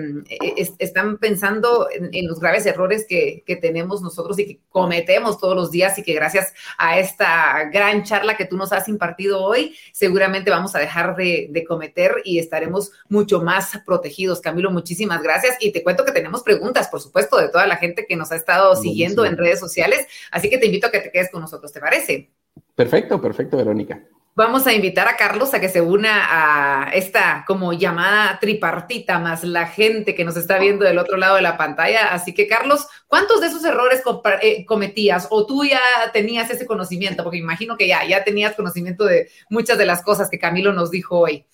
están pensando en, los graves errores que, tenemos nosotros y que cometemos todos los días y que gracias a esta gran charla que tú nos has impartido hoy, seguramente vamos a dejar de, de cometer y estaremos mucho más protegidos. Camilo, muchísimas muchísimas gracias. Y te cuento que tenemos preguntas, por supuesto, de toda la gente que nos ha estado siguiendo en redes sociales. Así que te invito a que te quedes con nosotros, ¿te parece? Perfecto, perfecto, Verónica. Vamos a invitar a Carlos a que se una a esta como llamada tripartita más la gente que nos está viendo del otro lado de la pantalla. Así que, Carlos, ¿cuántos de esos errores eh, cometías o tú ya tenías ese conocimiento? Porque imagino que ya, ya tenías conocimiento de muchas de las cosas que Camilo nos dijo hoy.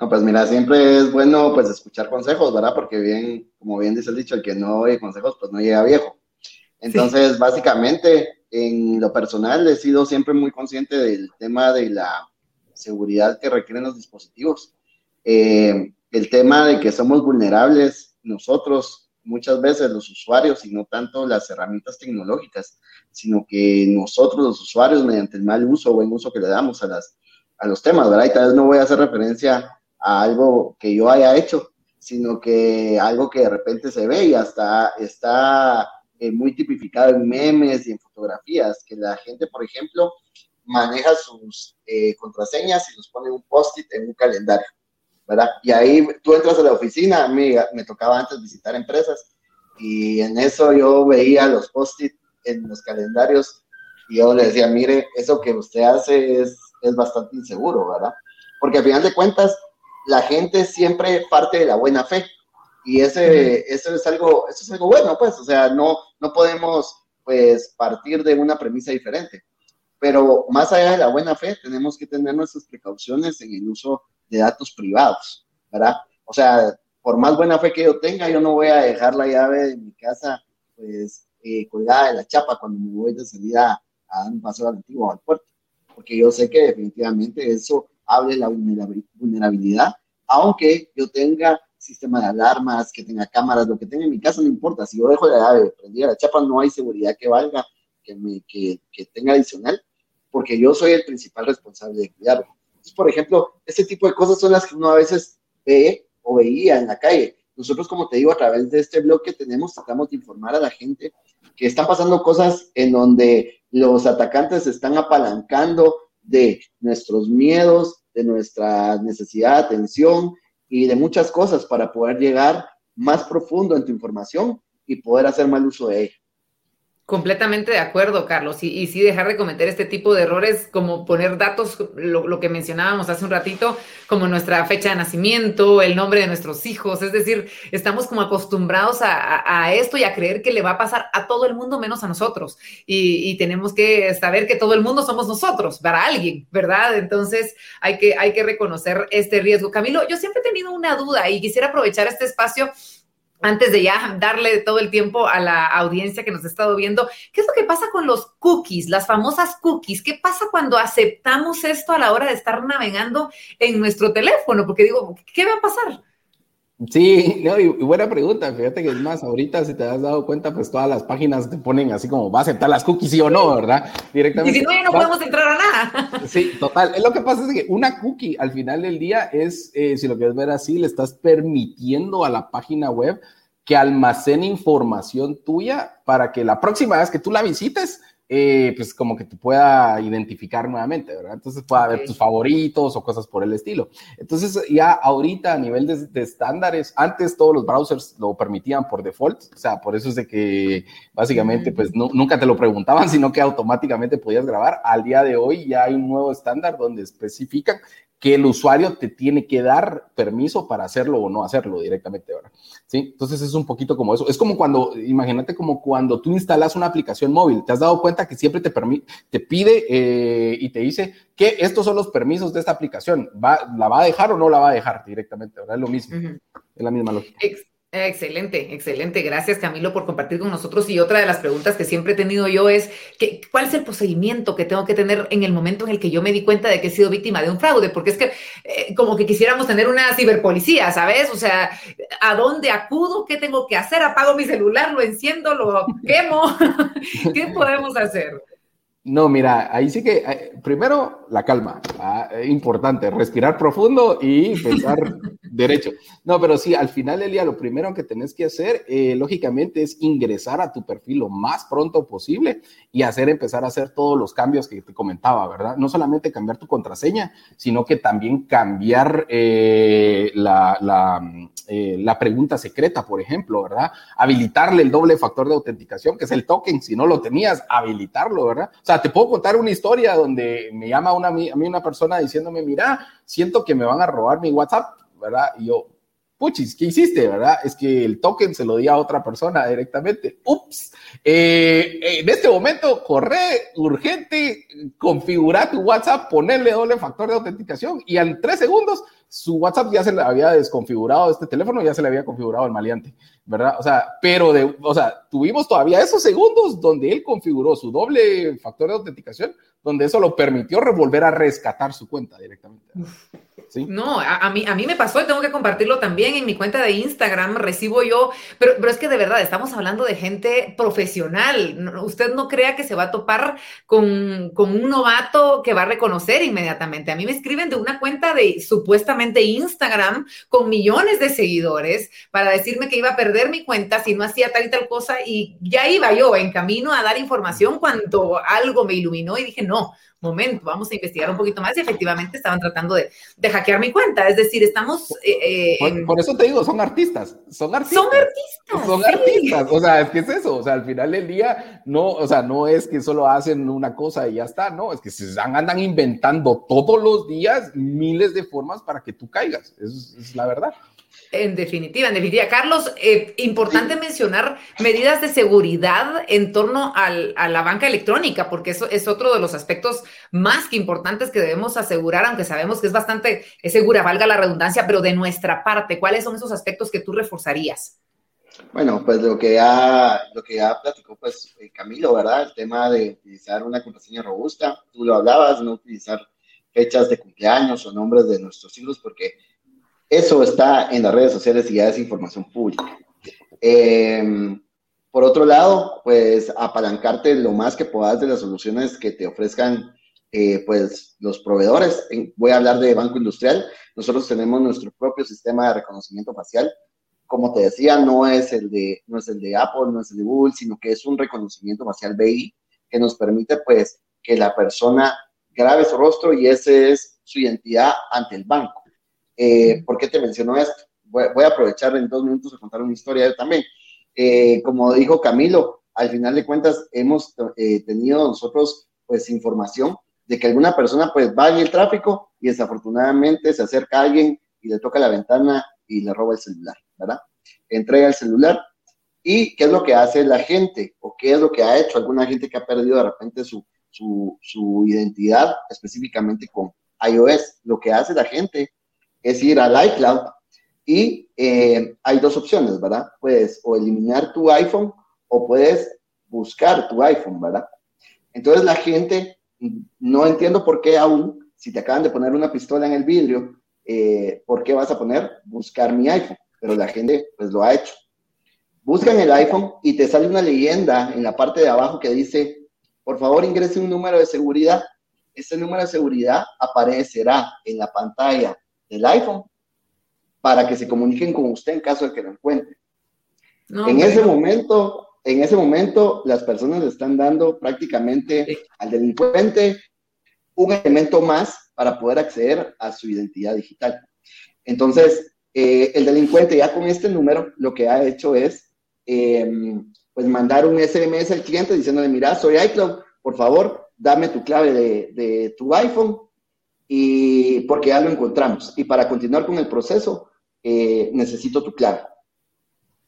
No, pues mira, siempre es bueno pues escuchar consejos, ¿verdad? Porque bien, como bien dice el dicho, el que no oye consejos pues no llega viejo. Entonces, básicamente, en lo personal he sido siempre muy consciente del tema de la seguridad que requieren los dispositivos. Eh, el tema de que somos vulnerables nosotros, muchas veces los usuarios, y no tanto las herramientas tecnológicas, sino que nosotros los usuarios, mediante el mal uso o buen uso que le damos a, las, a los temas, ¿verdad? Y tal vez no voy a hacer referencia a algo que yo haya hecho, sino que algo que de repente se ve y hasta está eh, muy tipificado en memes y en fotografías, que la gente, por ejemplo, maneja sus eh, contraseñas y los pone un post-it en un calendario, ¿verdad? Y ahí tú entras a la oficina, a mí me tocaba antes visitar empresas y en eso yo veía los post-it en los calendarios y yo le decía, mire, eso que usted hace es, es bastante inseguro, ¿verdad? Porque al final de cuentas, la gente siempre parte de la buena fe. Y ese, eso, es algo, eso es algo bueno, pues, o sea, no, no podemos, pues, partir de una premisa diferente. Pero más allá de la buena fe, tenemos que tener nuestras precauciones en el uso de datos privados, ¿verdad? O sea, por más buena fe que yo tenga, yo no voy a dejar la llave de mi casa, pues, eh, colgada de la chapa cuando me voy de salida a un paseo al antiguo al puerto, porque yo sé que definitivamente eso hable la vulnerabilidad, aunque yo tenga sistema de alarmas, que tenga cámaras, lo que tenga en mi casa, no importa. Si yo dejo la llave prendida la chapa, no hay seguridad que valga, que, me, que, que tenga adicional, porque yo soy el principal responsable de cuidarlo. Entonces, por ejemplo, este tipo de cosas son las que uno a veces ve o veía en la calle. Nosotros, como te digo, a través de este blog que tenemos, tratamos de informar a la gente que están pasando cosas en donde los atacantes se están apalancando de nuestros miedos, de nuestra necesidad de atención y de muchas cosas para poder llegar más profundo en tu información y poder hacer mal uso de ella. Completamente de acuerdo, Carlos. Y, y, sí dejar de cometer este tipo de errores, como poner datos, lo, que mencionábamos hace un ratito, como nuestra fecha de nacimiento, el nombre de nuestros hijos. Es decir, estamos como acostumbrados a, esto y a creer que le va a pasar a todo el mundo menos a nosotros. Y, y, tenemos que saber que todo el mundo somos nosotros, para alguien, ¿verdad? Entonces hay que, hay que reconocer este riesgo. Camilo, yo siempre he tenido una duda y quisiera aprovechar este espacio antes de ya darle todo el tiempo a la audiencia que nos ha estado viendo, ¿qué es lo que pasa con los cookies, las famosas cookies? ¿Qué pasa cuando aceptamos esto a la hora de estar navegando en nuestro teléfono? Porque digo, ¿qué va a pasar? Sí, y, buena pregunta. Fíjate que es más, ahorita si te has dado cuenta, pues todas las páginas te ponen así como va a aceptar las cookies, sí o no, ¿verdad? Directamente. Y si no, ya no podemos entrar a nada. Sí, total. Lo que pasa es que una cookie al final del día es, eh, si lo quieres ver así, le estás permitiendo a la página web que almacene información tuya para que la próxima vez que tú la visites, eh, pues como que te pueda identificar nuevamente, ¿verdad? Entonces pueda ver tus favoritos o cosas por el estilo. Entonces ya ahorita a nivel de, estándares, antes todos los browsers lo permitían por default, o sea, por eso es de que básicamente pues nunca te lo preguntaban, sino que automáticamente podías grabar. Al día de hoy ya hay un nuevo estándar donde especifican que el usuario te tiene que dar permiso para hacerlo o no hacerlo directamente ahora. ¿sí? Entonces es un poquito como eso. Es como cuando, imagínate como cuando tú instalas una aplicación móvil, te has dado cuenta que siempre te, te pide eh, y te dice que estos son los permisos de esta aplicación. ¿Va, ¿La va a dejar o no la va a dejar directamente? ahora Es lo mismo, es la misma lógica. Excelente, excelente. Gracias Camilo por compartir con nosotros. Y otra de las preguntas que siempre he tenido yo es, que, ¿cuál es el procedimiento que tengo que tener en el momento en el que yo me di cuenta de que he sido víctima de un fraude? Porque es que eh, como que quisiéramos tener una ciberpolicía, ¿sabes? O sea, ¿a dónde acudo? ¿Qué tengo que hacer? ¿Apago mi celular? ¿Lo enciendo? ¿Lo quemo? ¿Qué podemos hacer? No, mira, ahí sí que, eh, primero, la calma, ah, importante, respirar profundo y pensar derecho. No, pero sí, al final del día, lo primero que tenés que hacer, eh, lógicamente, es ingresar a tu perfil lo más pronto posible y hacer, empezar a hacer todos los cambios que te comentaba, ¿verdad? No solamente cambiar tu contraseña, sino que también cambiar eh, la, la, la pregunta secreta, por ejemplo, ¿verdad? Habilitarle el doble factor de autenticación, que es el token, si no lo tenías, habilitarlo, ¿verdad? O sea, te puedo contar una historia donde me llama a mí una persona diciéndome, mira, siento que me van a robar mi WhatsApp, ¿verdad? Y yo, puchis, ¿qué hiciste, verdad? Es que el token se lo di a otra persona directamente. Ups. Eh, en este momento, corre urgente, configura tu WhatsApp, ponerle doble factor de autenticación y en tres segundos su WhatsApp ya se le había desconfigurado, este teléfono ya se le había configurado el maleante, ¿verdad? O sea, pero de, o sea, tuvimos todavía esos segundos donde él configuró su doble factor de autenticación, donde eso lo permitió revolver a rescatar su cuenta directamente. No, a, mí, a mí me pasó y tengo que compartirlo también en mi cuenta de Instagram. Recibo yo, pero, pero es que de verdad estamos hablando de gente profesional. Usted no crea que se va a topar con, con un novato que va a reconocer inmediatamente. A mí me escriben de una cuenta de supuestamente Instagram con millones de seguidores para decirme que iba a perder mi cuenta si no hacía tal y tal cosa y ya iba yo en camino a dar información cuando algo me iluminó y dije, no, momento, vamos a investigar un poquito más y efectivamente estaban tratando de, de hackear mi cuenta. Es decir, estamos... Eh, eh, por, eso te digo, son artistas, son artistas. Son artistas. Son artistas, o sea, es que es eso, o sea, al final del día, no, o sea, no es que solo hacen una cosa y ya está, no, es que se andan inventando todos los días miles de formas para que tú caigas, eso es la verdad. En definitiva, en definitiva. Carlos, eh, importante mencionar medidas de seguridad en torno al, a la banca electrónica, porque eso es otro de los aspectos más que importantes que debemos asegurar, aunque sabemos que es bastante segura, valga la redundancia, pero de nuestra parte, ¿cuáles son esos aspectos que tú reforzarías? Bueno, pues lo que ya, lo que ya platicó pues eh, Camilo, ¿verdad? El tema de utilizar una contraseña robusta, tú lo hablabas, no utilizar fechas de cumpleaños o nombres de nuestros hijos, porque eso está en las redes sociales y ya es información pública. Em, por otro lado, pues apalancarte lo más que puedas de las soluciones que te ofrezcan eh, pues los proveedores. Voy a hablar de Banco Industrial. Nosotros tenemos nuestro propio sistema de reconocimiento facial. Como te decía, no es el de, no es el de Apple, no es el de Google, sino que es un reconocimiento facial BI que nos permite pues que la persona grabe su rostro y ese es su identidad ante el banco. Eh, ¿Por qué te menciono esto? Voy, a aprovechar en dos minutos a contar una historia también. Eh, como dijo Camilo, al final de cuentas hemos eh, tenido nosotros pues información de que alguna persona pues va en el tráfico y desafortunadamente se acerca a alguien y le toca la ventana y le roba el celular, ¿verdad? Entrega el celular y qué es lo que hace la gente o qué es lo que ha hecho alguna gente que ha perdido de repente su, su, su identidad específicamente con iOS. Lo que hace la gente es ir al iCloud y eh, hay dos opciones, ¿verdad? Puedes o eliminar tu iPhone o puedes buscar tu iPhone, ¿verdad? Entonces la gente, no entiendo por qué aún, si te acaban de poner una pistola en el vidrio, eh, ¿por qué vas a poner buscar mi iPhone? Pero la gente pues lo ha hecho. Buscan el iPhone y te sale una leyenda en la parte de abajo que dice, por favor ingrese un número de seguridad. Ese número de seguridad aparecerá en la pantalla del iPhone para que se comuniquen con usted en caso de que lo encuentren. en ese momento, en ese momento, las personas le están dando prácticamente al delincuente un elemento más para poder acceder a su identidad digital. Entonces, eh, el delincuente ya con este número lo que ha hecho es em, pues mandar un SMS al cliente diciéndole, mira, soy iCloud, por favor, dame tu clave de, de tu iPhone y porque ya lo encontramos. Y para continuar con el proceso, eh, necesito tu clave.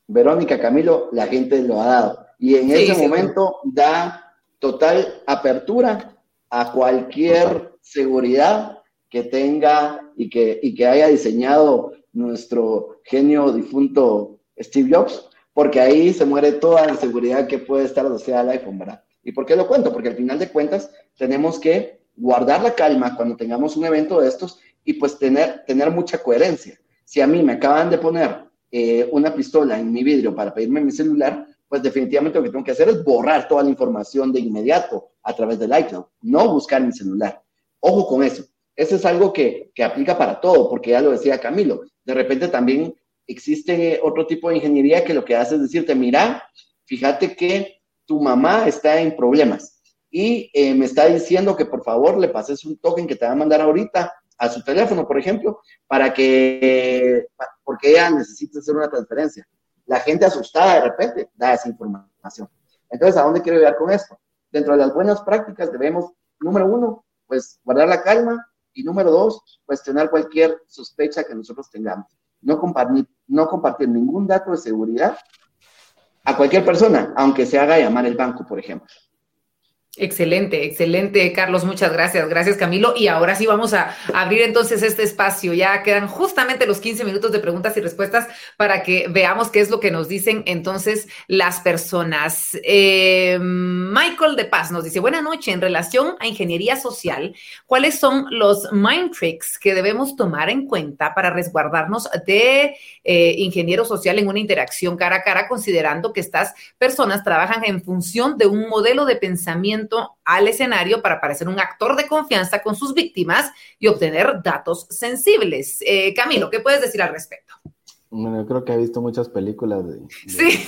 Verónica Camilo, la gente lo ha dado. Y en ese momento da total apertura a cualquier seguridad que tenga y que, y que haya diseñado nuestro genio difunto Steve Jobs, porque ahí se muere toda la seguridad que puede estar asociada al iPhone, ¿verdad? ¿Y por qué lo cuento? Porque al final de cuentas tenemos que guardar la calma cuando tengamos un evento de estos y pues tener, tener mucha coherencia. Si a mí me acaban de poner eh, una pistola en mi vidrio para pedirme mi celular, pues definitivamente lo que tengo que hacer es borrar toda la información de inmediato a través del iCloud, no buscar mi celular. Ojo con eso. Eso es algo que, que aplica para todo, porque ya lo decía Camilo. De repente también existe otro tipo de ingeniería que lo que hace es decirte, mira, fíjate que tu mamá está en problemas y eh, me está diciendo que por favor le pases un token que te va a mandar ahorita a su teléfono, por ejemplo, para que, porque ella necesita hacer una transferencia. La gente asustada de repente da esa información. Entonces, ¿a dónde quiero llegar con esto? Dentro de las buenas prácticas debemos, número uno, pues guardar la calma y número dos, cuestionar cualquier sospecha que nosotros tengamos. No compartir, no compartir ningún dato de seguridad a cualquier persona, aunque se haga llamar el banco, por ejemplo. Excelente, excelente, Carlos. Muchas gracias. Gracias, Camilo. Y ahora sí vamos a abrir entonces este espacio. Ya quedan justamente los 15 minutos de preguntas y respuestas para que veamos qué es lo que nos dicen entonces las personas. Eh, Michael de Paz nos dice, buena noche. En relación a ingeniería social, ¿cuáles son los mind tricks que debemos tomar en cuenta para resguardarnos de eh, ingeniero social en una interacción cara a cara, considerando que estas personas trabajan en función de un modelo de pensamiento al escenario para parecer un actor de confianza con sus víctimas y obtener datos sensibles. Eh, Camilo, ¿qué puedes decir al respecto? Bueno, yo creo que he visto muchas películas de, sí.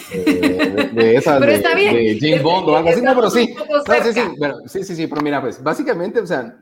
de, esas de, James Bond o algo así, no, pero sí. sí, sí, pero, sí, sí, sí, pero mira, pues básicamente, o sea,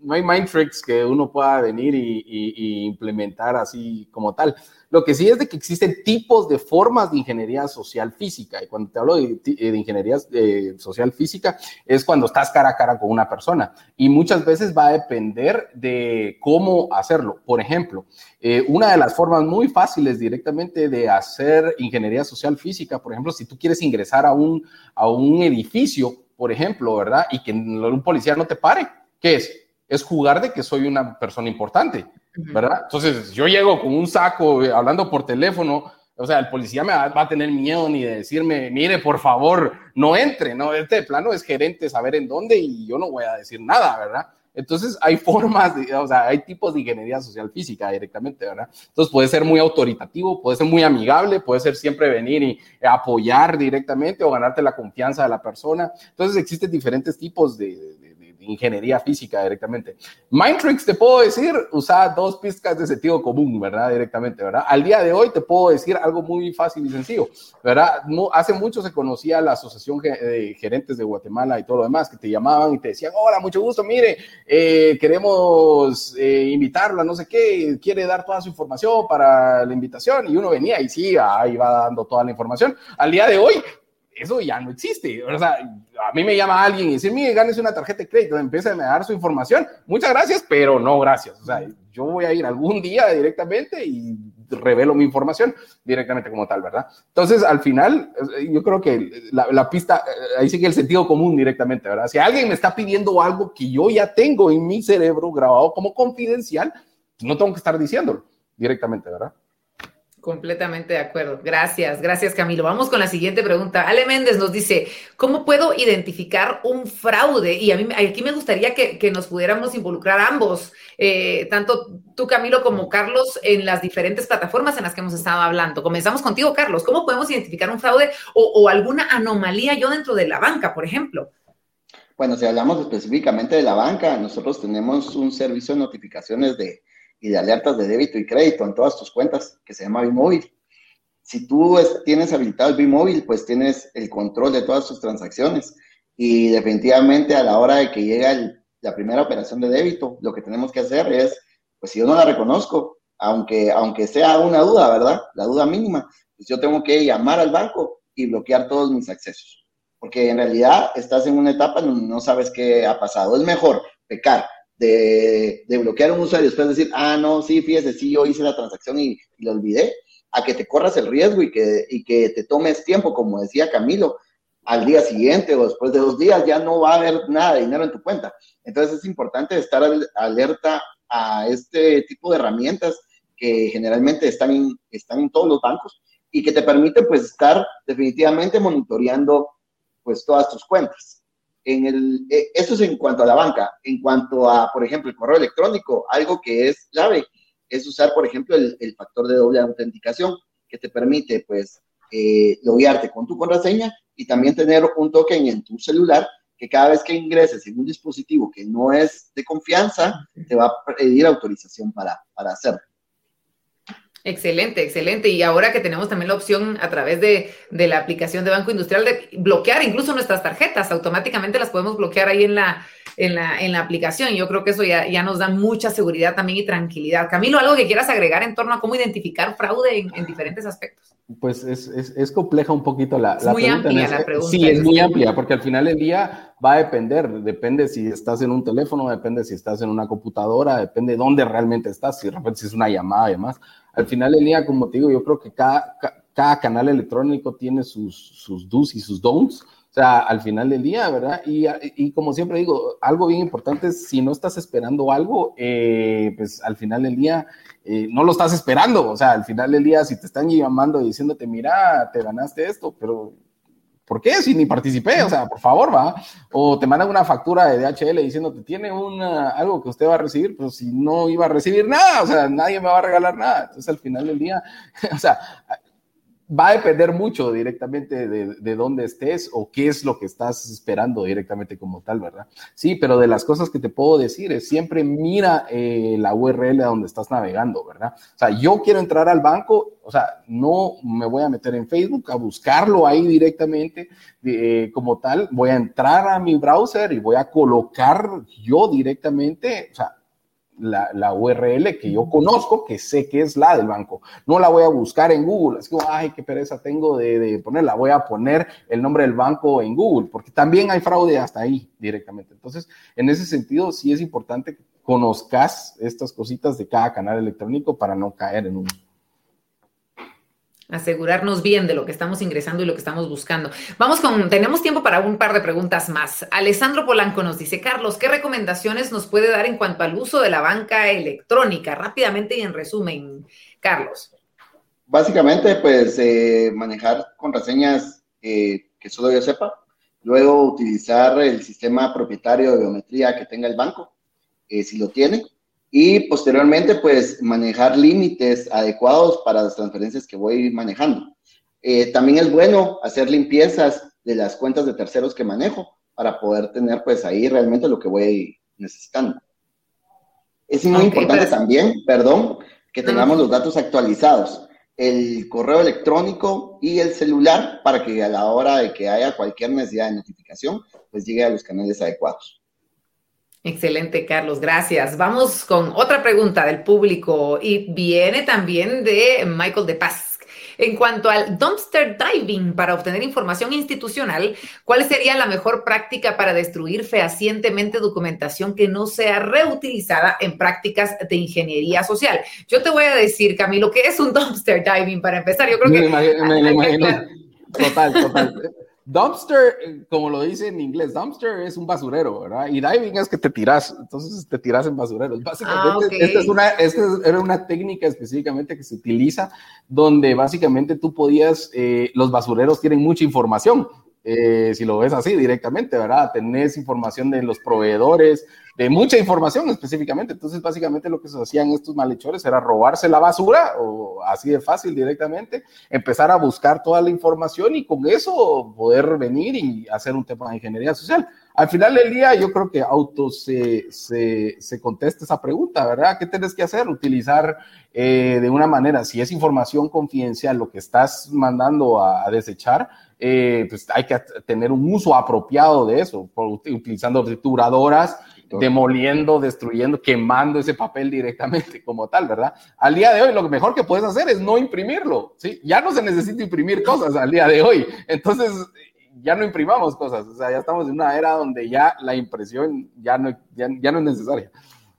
no hay mind tricks que uno pueda venir y, y implementar así como tal. Lo que sí es de que existen tipos de formas de ingeniería social física. Y cuando te hablo de, ingeniería eh, social física, es cuando estás cara a cara con una persona. Y muchas veces va a depender de cómo hacerlo. Por ejemplo, eh, una de las formas muy fáciles directamente de hacer ingeniería social física, por ejemplo, si tú quieres ingresar a un, a un edificio, por ejemplo, ¿verdad? Y que un policía no te pare, ¿qué es? Es jugar de que soy una persona importante. ¿Verdad? Entonces, yo llego con un saco eh, hablando por teléfono, o sea, el policía me va, a tener miedo ni de decirme, mire, por favor, no entre, ¿no? Este plano es gerente, saber en dónde y yo no voy a decir nada, ¿verdad? Entonces, hay formas, de, o sea, hay tipos de ingeniería social física directamente, ¿verdad? Entonces, puede ser muy autoritativo, puede ser muy amigable, puede ser siempre venir y apoyar directamente o ganarte la confianza de la persona. Entonces, existen diferentes tipos de, ingeniería física directamente. Mindtricks te puedo decir, usa dos pizcas de sentido común, ¿verdad? Directamente, ¿verdad? Al día de hoy te puedo decir algo muy fácil y sencillo, ¿verdad? No, hace mucho se conocía la Asociación de Gerentes de Guatemala y todo lo demás, que te llamaban y te decían, hola, mucho gusto, mire, eh, queremos eh, no sé qué, quiere dar toda su información para la invitación y uno venía y sí, ahí va dando toda la información. Al día de hoy eso ya no existe. O sea, a mí me llama alguien y dice, mire, ganes una tarjeta de crédito, empieza a dar su información. Muchas gracias, pero no gracias. O sea, yo voy a ir algún día directamente y revelo mi información directamente como tal, ¿verdad? Entonces, al final, yo creo que la, la pista, ahí sigue el sentido común directamente, ¿verdad? Si alguien me está pidiendo algo que yo ya tengo en mi cerebro grabado como confidencial, no tengo que estar diciéndolo directamente, ¿verdad? Completamente de acuerdo. Gracias, gracias Camilo. Vamos con la siguiente pregunta. Ale Méndez nos dice, ¿cómo puedo identificar un fraude? Y a mí aquí me gustaría que, nos pudiéramos involucrar ambos, eh, tanto tú Camilo como Carlos, en las diferentes plataformas en las que hemos estado hablando. Comenzamos contigo, Carlos. ¿Cómo podemos identificar un fraude o, o alguna anomalía yo dentro de la banca, por ejemplo? Bueno, si hablamos específicamente de la banca, nosotros tenemos un servicio de notificaciones de y de alertas de débito y crédito en todas tus cuentas, que se llama Bimóvil. Si tú tienes habilitado el Bimóvil, pues tienes el control de todas tus transacciones y definitivamente a la hora de que llega la primera operación de débito, lo que tenemos que hacer es, pues si yo no la reconozco, aunque, aunque sea una duda, ¿verdad? La duda mínima, pues yo tengo que llamar al banco y bloquear todos mis accesos. Porque en realidad estás en una etapa donde no sabes qué ha pasado. Es mejor pecar de, bloquear un usuario y después decir, ah, no, sí, fíjese, sí, yo hice la transacción y, la olvidé, a que te corras el riesgo y que, y que te tomes tiempo, como decía Camilo, al día siguiente o después de dos días ya no va a haber nada de dinero en tu cuenta. Entonces es importante estar alerta a este tipo de herramientas que generalmente están en, están en todos los bancos y que te permite pues estar definitivamente monitoreando pues todas tus cuentas. En el, eh, eso es en cuanto a la banca. En cuanto a, por ejemplo, el correo electrónico, algo que es clave es usar, por ejemplo, el, factor de doble autenticación que te permite pues eh, loguearte con tu contraseña y también tener un token en tu celular que cada vez que ingreses en un dispositivo que no es de confianza, te va a pedir autorización para, para hacerlo. Excelente, excelente. Y ahora que tenemos también la opción a través de, de, la aplicación de Banco Industrial de bloquear incluso nuestras tarjetas, automáticamente las podemos bloquear ahí en la, en la, en la aplicación. Yo creo que eso ya, ya nos da mucha seguridad también y tranquilidad. Camilo, ¿algo que quieras agregar en torno a cómo identificar fraude en, diferentes aspectos? Pues es, es, es, compleja un poquito la, es muy amplia la pregunta. Sí, es muy amplia, porque al final del día va a depender, depende si estás en un teléfono, depende si estás en una computadora, depende de dónde realmente estás, si de repente es una llamada y demás. Al final del día, como te digo, yo creo que cada, cada canal electrónico tiene sus, sus do's y sus don'ts o sea, al final del día, ¿verdad? Y, y, como siempre digo, algo bien importante es si no estás esperando algo, eh, pues al final del día eh, no lo estás esperando. O sea, al final del día, si te están llamando y diciéndote, mira, te ganaste esto, pero ¿por qué? Si ni participé, o sea, por favor, va. O te mandan una factura de DHL diciéndote, tiene una, algo que usted va a recibir, pero si no iba a recibir nada, o sea, nadie me va a regalar nada. Entonces, al final del día, o sea, va a depender mucho directamente de, dónde estés o qué es lo que estás esperando directamente como tal, ¿verdad? Sí, pero de las cosas que te puedo decir es siempre mira eh, la URL a donde estás navegando, ¿verdad? O sea, yo quiero entrar al banco, o sea, no me voy a meter en Facebook a buscarlo ahí directamente eh, como tal, voy a entrar a mi browser y voy a colocar yo directamente, o sea, la, URL que yo conozco, que sé que es la del banco. No la voy a buscar en Google, es como, ay, qué pereza tengo de, de ponerla. Voy a poner el nombre del banco en Google, porque también hay fraude hasta ahí directamente. Entonces, en ese sentido, sí es importante que conozcas estas cositas de cada canal electrónico para no caer en un asegurarnos bien de lo que estamos ingresando y lo que estamos buscando. Vamos con, tenemos tiempo para un par de preguntas más. Alessandro Polanco nos dice, Carlos, ¿qué recomendaciones nos puede dar en cuanto al uso de la banca electrónica? Rápidamente y en resumen, Carlos. Básicamente, pues eh, manejar contraseñas eh, que solo yo sepa, luego utilizar el sistema propietario de biometría que tenga el banco, eh, si lo tiene, y posteriormente pues manejar límites adecuados para las transferencias que voy manejando. Eh, también es bueno hacer limpiezas de las cuentas de terceros que manejo para poder tener pues ahí realmente lo que voy necesitando. Es muy importante también, perdón, que tengamos los datos actualizados, el correo electrónico y el celular para que a la hora de que haya cualquier necesidad de notificación, pues llegue a los canales adecuados. Excelente, Carlos, gracias. Vamos con otra pregunta del público y viene también de Michael de Paz. En cuanto al dumpster diving para obtener información institucional, ¿cuál sería la mejor práctica para destruir fehacientemente documentación que no sea reutilizada en prácticas de ingeniería social? Yo te voy a decir, Camilo, ¿qué es un dumpster diving para empezar? Yo creo que... Me, Total, total. Dumpster, como lo dice en inglés, dumpster es un basurero, ¿verdad? Y diving es que te tiras, entonces te tiras en basureros. Básicamente, ah, esta, es una, esta era una técnica específicamente que se utiliza donde básicamente tú podías, eh, los basureros tienen mucha información, eh, si lo ves así directamente, ¿verdad? Tenés información de los proveedores, de mucha información específicamente. Entonces, básicamente lo que se hacían estos malhechores era robarse la basura, o así de fácil directamente, empezar a buscar toda la información y con eso poder venir y hacer un tema de ingeniería social. Al final del día, yo creo que auto se, se, se contesta esa pregunta, ¿verdad? ¿Qué tienes que hacer? Utilizar eh, de una manera, si es información confidencial lo que estás mandando a, desechar, eh, pues hay que tener un uso apropiado de eso, utilizando trituradoras, demoliendo, destruyendo, quemando ese papel directamente como tal, ¿verdad? Al día de hoy lo mejor que puedes hacer es no imprimirlo, ¿sí? Ya no se necesita imprimir cosas al día de hoy. Entonces, ya no imprimamos cosas, o sea, ya estamos en una era donde ya la impresión ya no, ya, no es necesaria.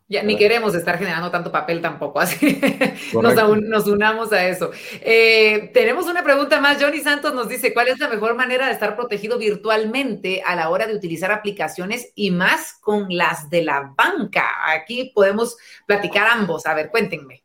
Ya, ni queremos estar generando tanto papel tampoco, así nos, nos, unamos a eso. Eh, tenemos una pregunta más. Johnny Santos nos dice, ¿cuál es la mejor manera de estar protegido virtualmente a la hora de utilizar aplicaciones y más con las de la banca? Aquí podemos platicar ambos. A ver, cuéntenme.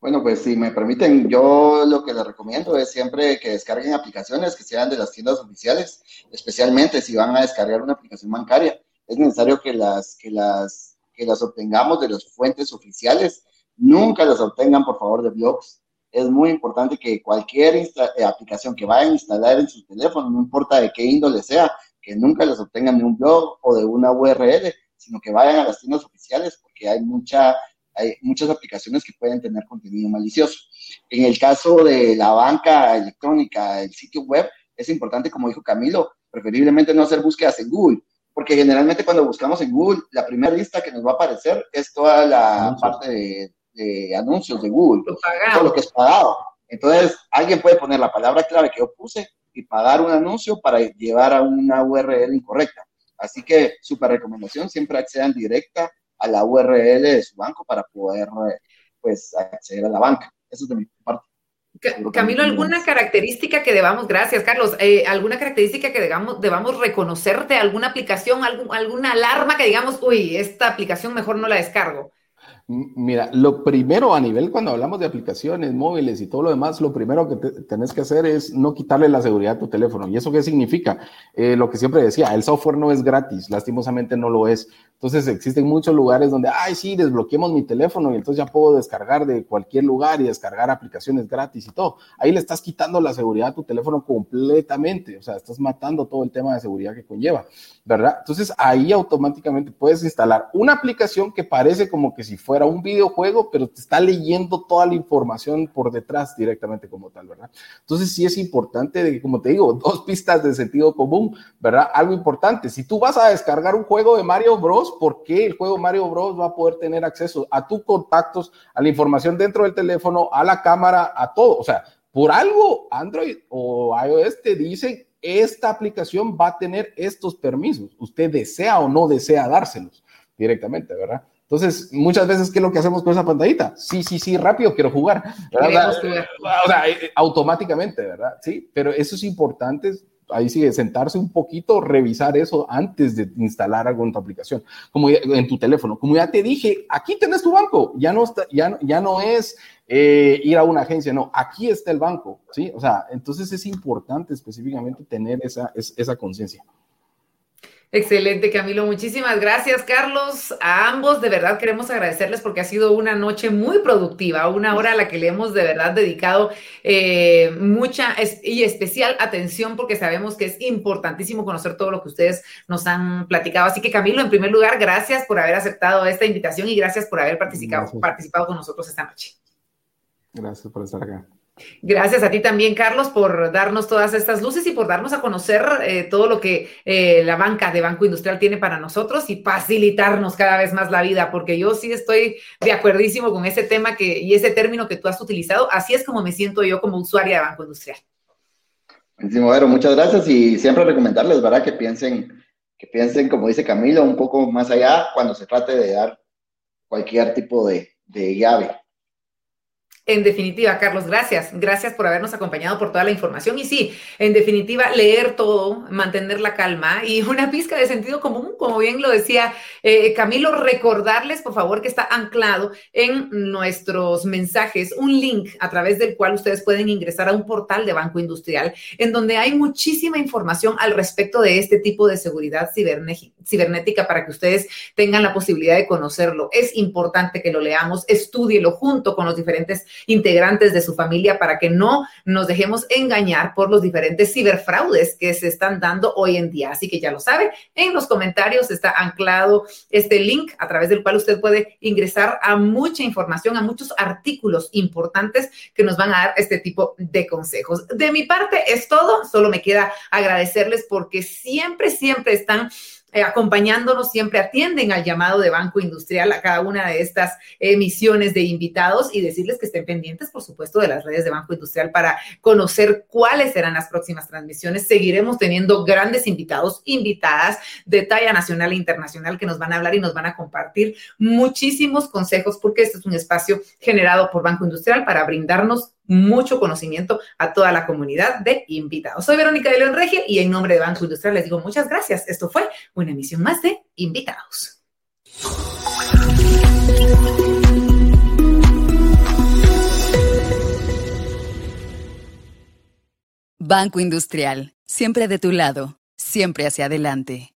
Bueno, pues si me permiten, yo lo que les recomiendo es siempre que descarguen aplicaciones que sean de las tiendas oficiales, especialmente si van a descargar una aplicación bancaria. Es necesario que las, que las, que las obtengamos de las fuentes oficiales. Nunca las obtengan, por favor, de blogs. Es muy importante que cualquier eh, aplicación que vayan a instalar en su teléfono, no importa de qué índole sea, que nunca las obtengan de un blog o de una URL, sino que vayan a las tiendas oficiales porque hay mucha hay muchas aplicaciones que pueden tener contenido malicioso. En el caso de la banca electrónica, el sitio web, es importante, como dijo Camilo, preferiblemente no hacer búsquedas en Google, porque generalmente cuando buscamos en Google, la primera lista que nos va a aparecer es toda la parte de, anuncios de Google, todo lo que es pagado. Entonces, alguien puede poner la palabra clave que yo puse y pagar un anuncio para llevar a una URL incorrecta. Así que, super recomendación, siempre accedan directa a la URL de su banco para poder pues acceder a la banca. Eso es de mi parte. Camilo, ¿alguna característica que debamos, gracias Carlos, eh, alguna característica que debamos, debamos reconocer de alguna aplicación, algún, alguna alarma que digamos, uy, esta aplicación mejor no la descargo? Mira, lo primero a nivel cuando hablamos de aplicaciones móviles y todo lo demás, lo primero que tenés que hacer es no quitarle la seguridad a tu teléfono. ¿Y eso qué significa? Eh, lo que siempre decía, el software no es gratis, lastimosamente no lo es. Entonces existen muchos lugares donde, ay, sí, desbloqueemos mi teléfono y entonces ya puedo descargar de cualquier lugar y descargar aplicaciones gratis y todo. Ahí le estás quitando la seguridad a tu teléfono completamente, o sea, estás matando todo el tema de seguridad que conlleva, ¿verdad? Entonces ahí automáticamente puedes instalar una aplicación que parece como que si fuera un videojuego, pero te está leyendo toda la información por detrás directamente como tal, ¿verdad? Entonces sí es importante, de, como te digo, dos pistas de sentido común, ¿verdad? Algo importante, si tú vas a descargar un juego de Mario Bros, ¿por qué el juego Mario Bros va a poder tener acceso a tus contactos, a la información dentro del teléfono, a la cámara, a todo? O sea, por algo Android o iOS te dicen, esta aplicación va a tener estos permisos. Usted desea o no desea dárselos directamente, ¿verdad? Entonces, muchas veces, ¿qué es lo que hacemos con esa pantallita? Sí, sí, sí, rápido, quiero jugar. O sea, eh, automáticamente, ¿verdad? Sí, pero eso es importante ahí sigue, sentarse un poquito, revisar eso antes de instalar alguna aplicación, como en tu teléfono. Como ya te dije, aquí tenés tu banco, ya no, está, ya, ya no es eh, ir a una agencia, no, aquí está el banco, ¿sí? O sea, entonces es importante específicamente tener esa, esa conciencia. Excelente, Camilo. Muchísimas gracias, Carlos. A ambos, de verdad, queremos agradecerles porque ha sido una noche muy productiva, una hora a la que le hemos de verdad dedicado eh, mucha y especial atención porque sabemos que es importantísimo conocer todo lo que ustedes nos han platicado. Así que, Camilo, en primer lugar, gracias por haber aceptado esta invitación y gracias por haber participado, participado con nosotros esta noche. Gracias por estar acá. Gracias a ti también, Carlos, por darnos todas estas luces y por darnos a conocer eh, todo lo que eh, la banca de Banco Industrial tiene para nosotros y facilitarnos cada vez más la vida, porque yo sí estoy de acuerdísimo con ese tema que, y ese término que tú has utilizado. Así es como me siento yo como usuaria de Banco Industrial. Buenísimo, muchas gracias y siempre recomendarles, ¿verdad? Que piensen, que piensen, como dice Camilo, un poco más allá cuando se trate de dar cualquier tipo de, de llave. En definitiva, Carlos, gracias. Gracias por habernos acompañado por toda la información. Y sí, en definitiva, leer todo, mantener la calma y una pizca de sentido común, como bien lo decía eh, Camilo, recordarles, por favor, que está anclado en nuestros mensajes un link a través del cual ustedes pueden ingresar a un portal de Banco Industrial, en donde hay muchísima información al respecto de este tipo de seguridad cibernética para que ustedes tengan la posibilidad de conocerlo. Es importante que lo leamos, estudielo junto con los diferentes integrantes de su familia para que no nos dejemos engañar por los diferentes ciberfraudes que se están dando hoy en día. Así que ya lo sabe, en los comentarios está anclado este link a través del cual usted puede ingresar a mucha información, a muchos artículos importantes que nos van a dar este tipo de consejos. De mi parte es todo, solo me queda agradecerles porque siempre, siempre están eh, acompañándonos, siempre atienden al llamado de Banco Industrial a cada una de estas emisiones de invitados y decirles que estén pendientes, por supuesto, de las redes de Banco Industrial para conocer cuáles serán las próximas transmisiones. Seguiremos teniendo grandes invitados, invitadas de talla nacional e internacional que nos van a hablar y nos van a compartir muchísimos consejos porque este es un espacio generado por Banco Industrial para brindarnos mucho conocimiento a toda la comunidad de invitados. Soy Verónica de León y en nombre de Banco Industrial les digo muchas gracias. Esto fue una emisión más de Invitados. Banco Industrial, siempre de tu lado, siempre hacia adelante.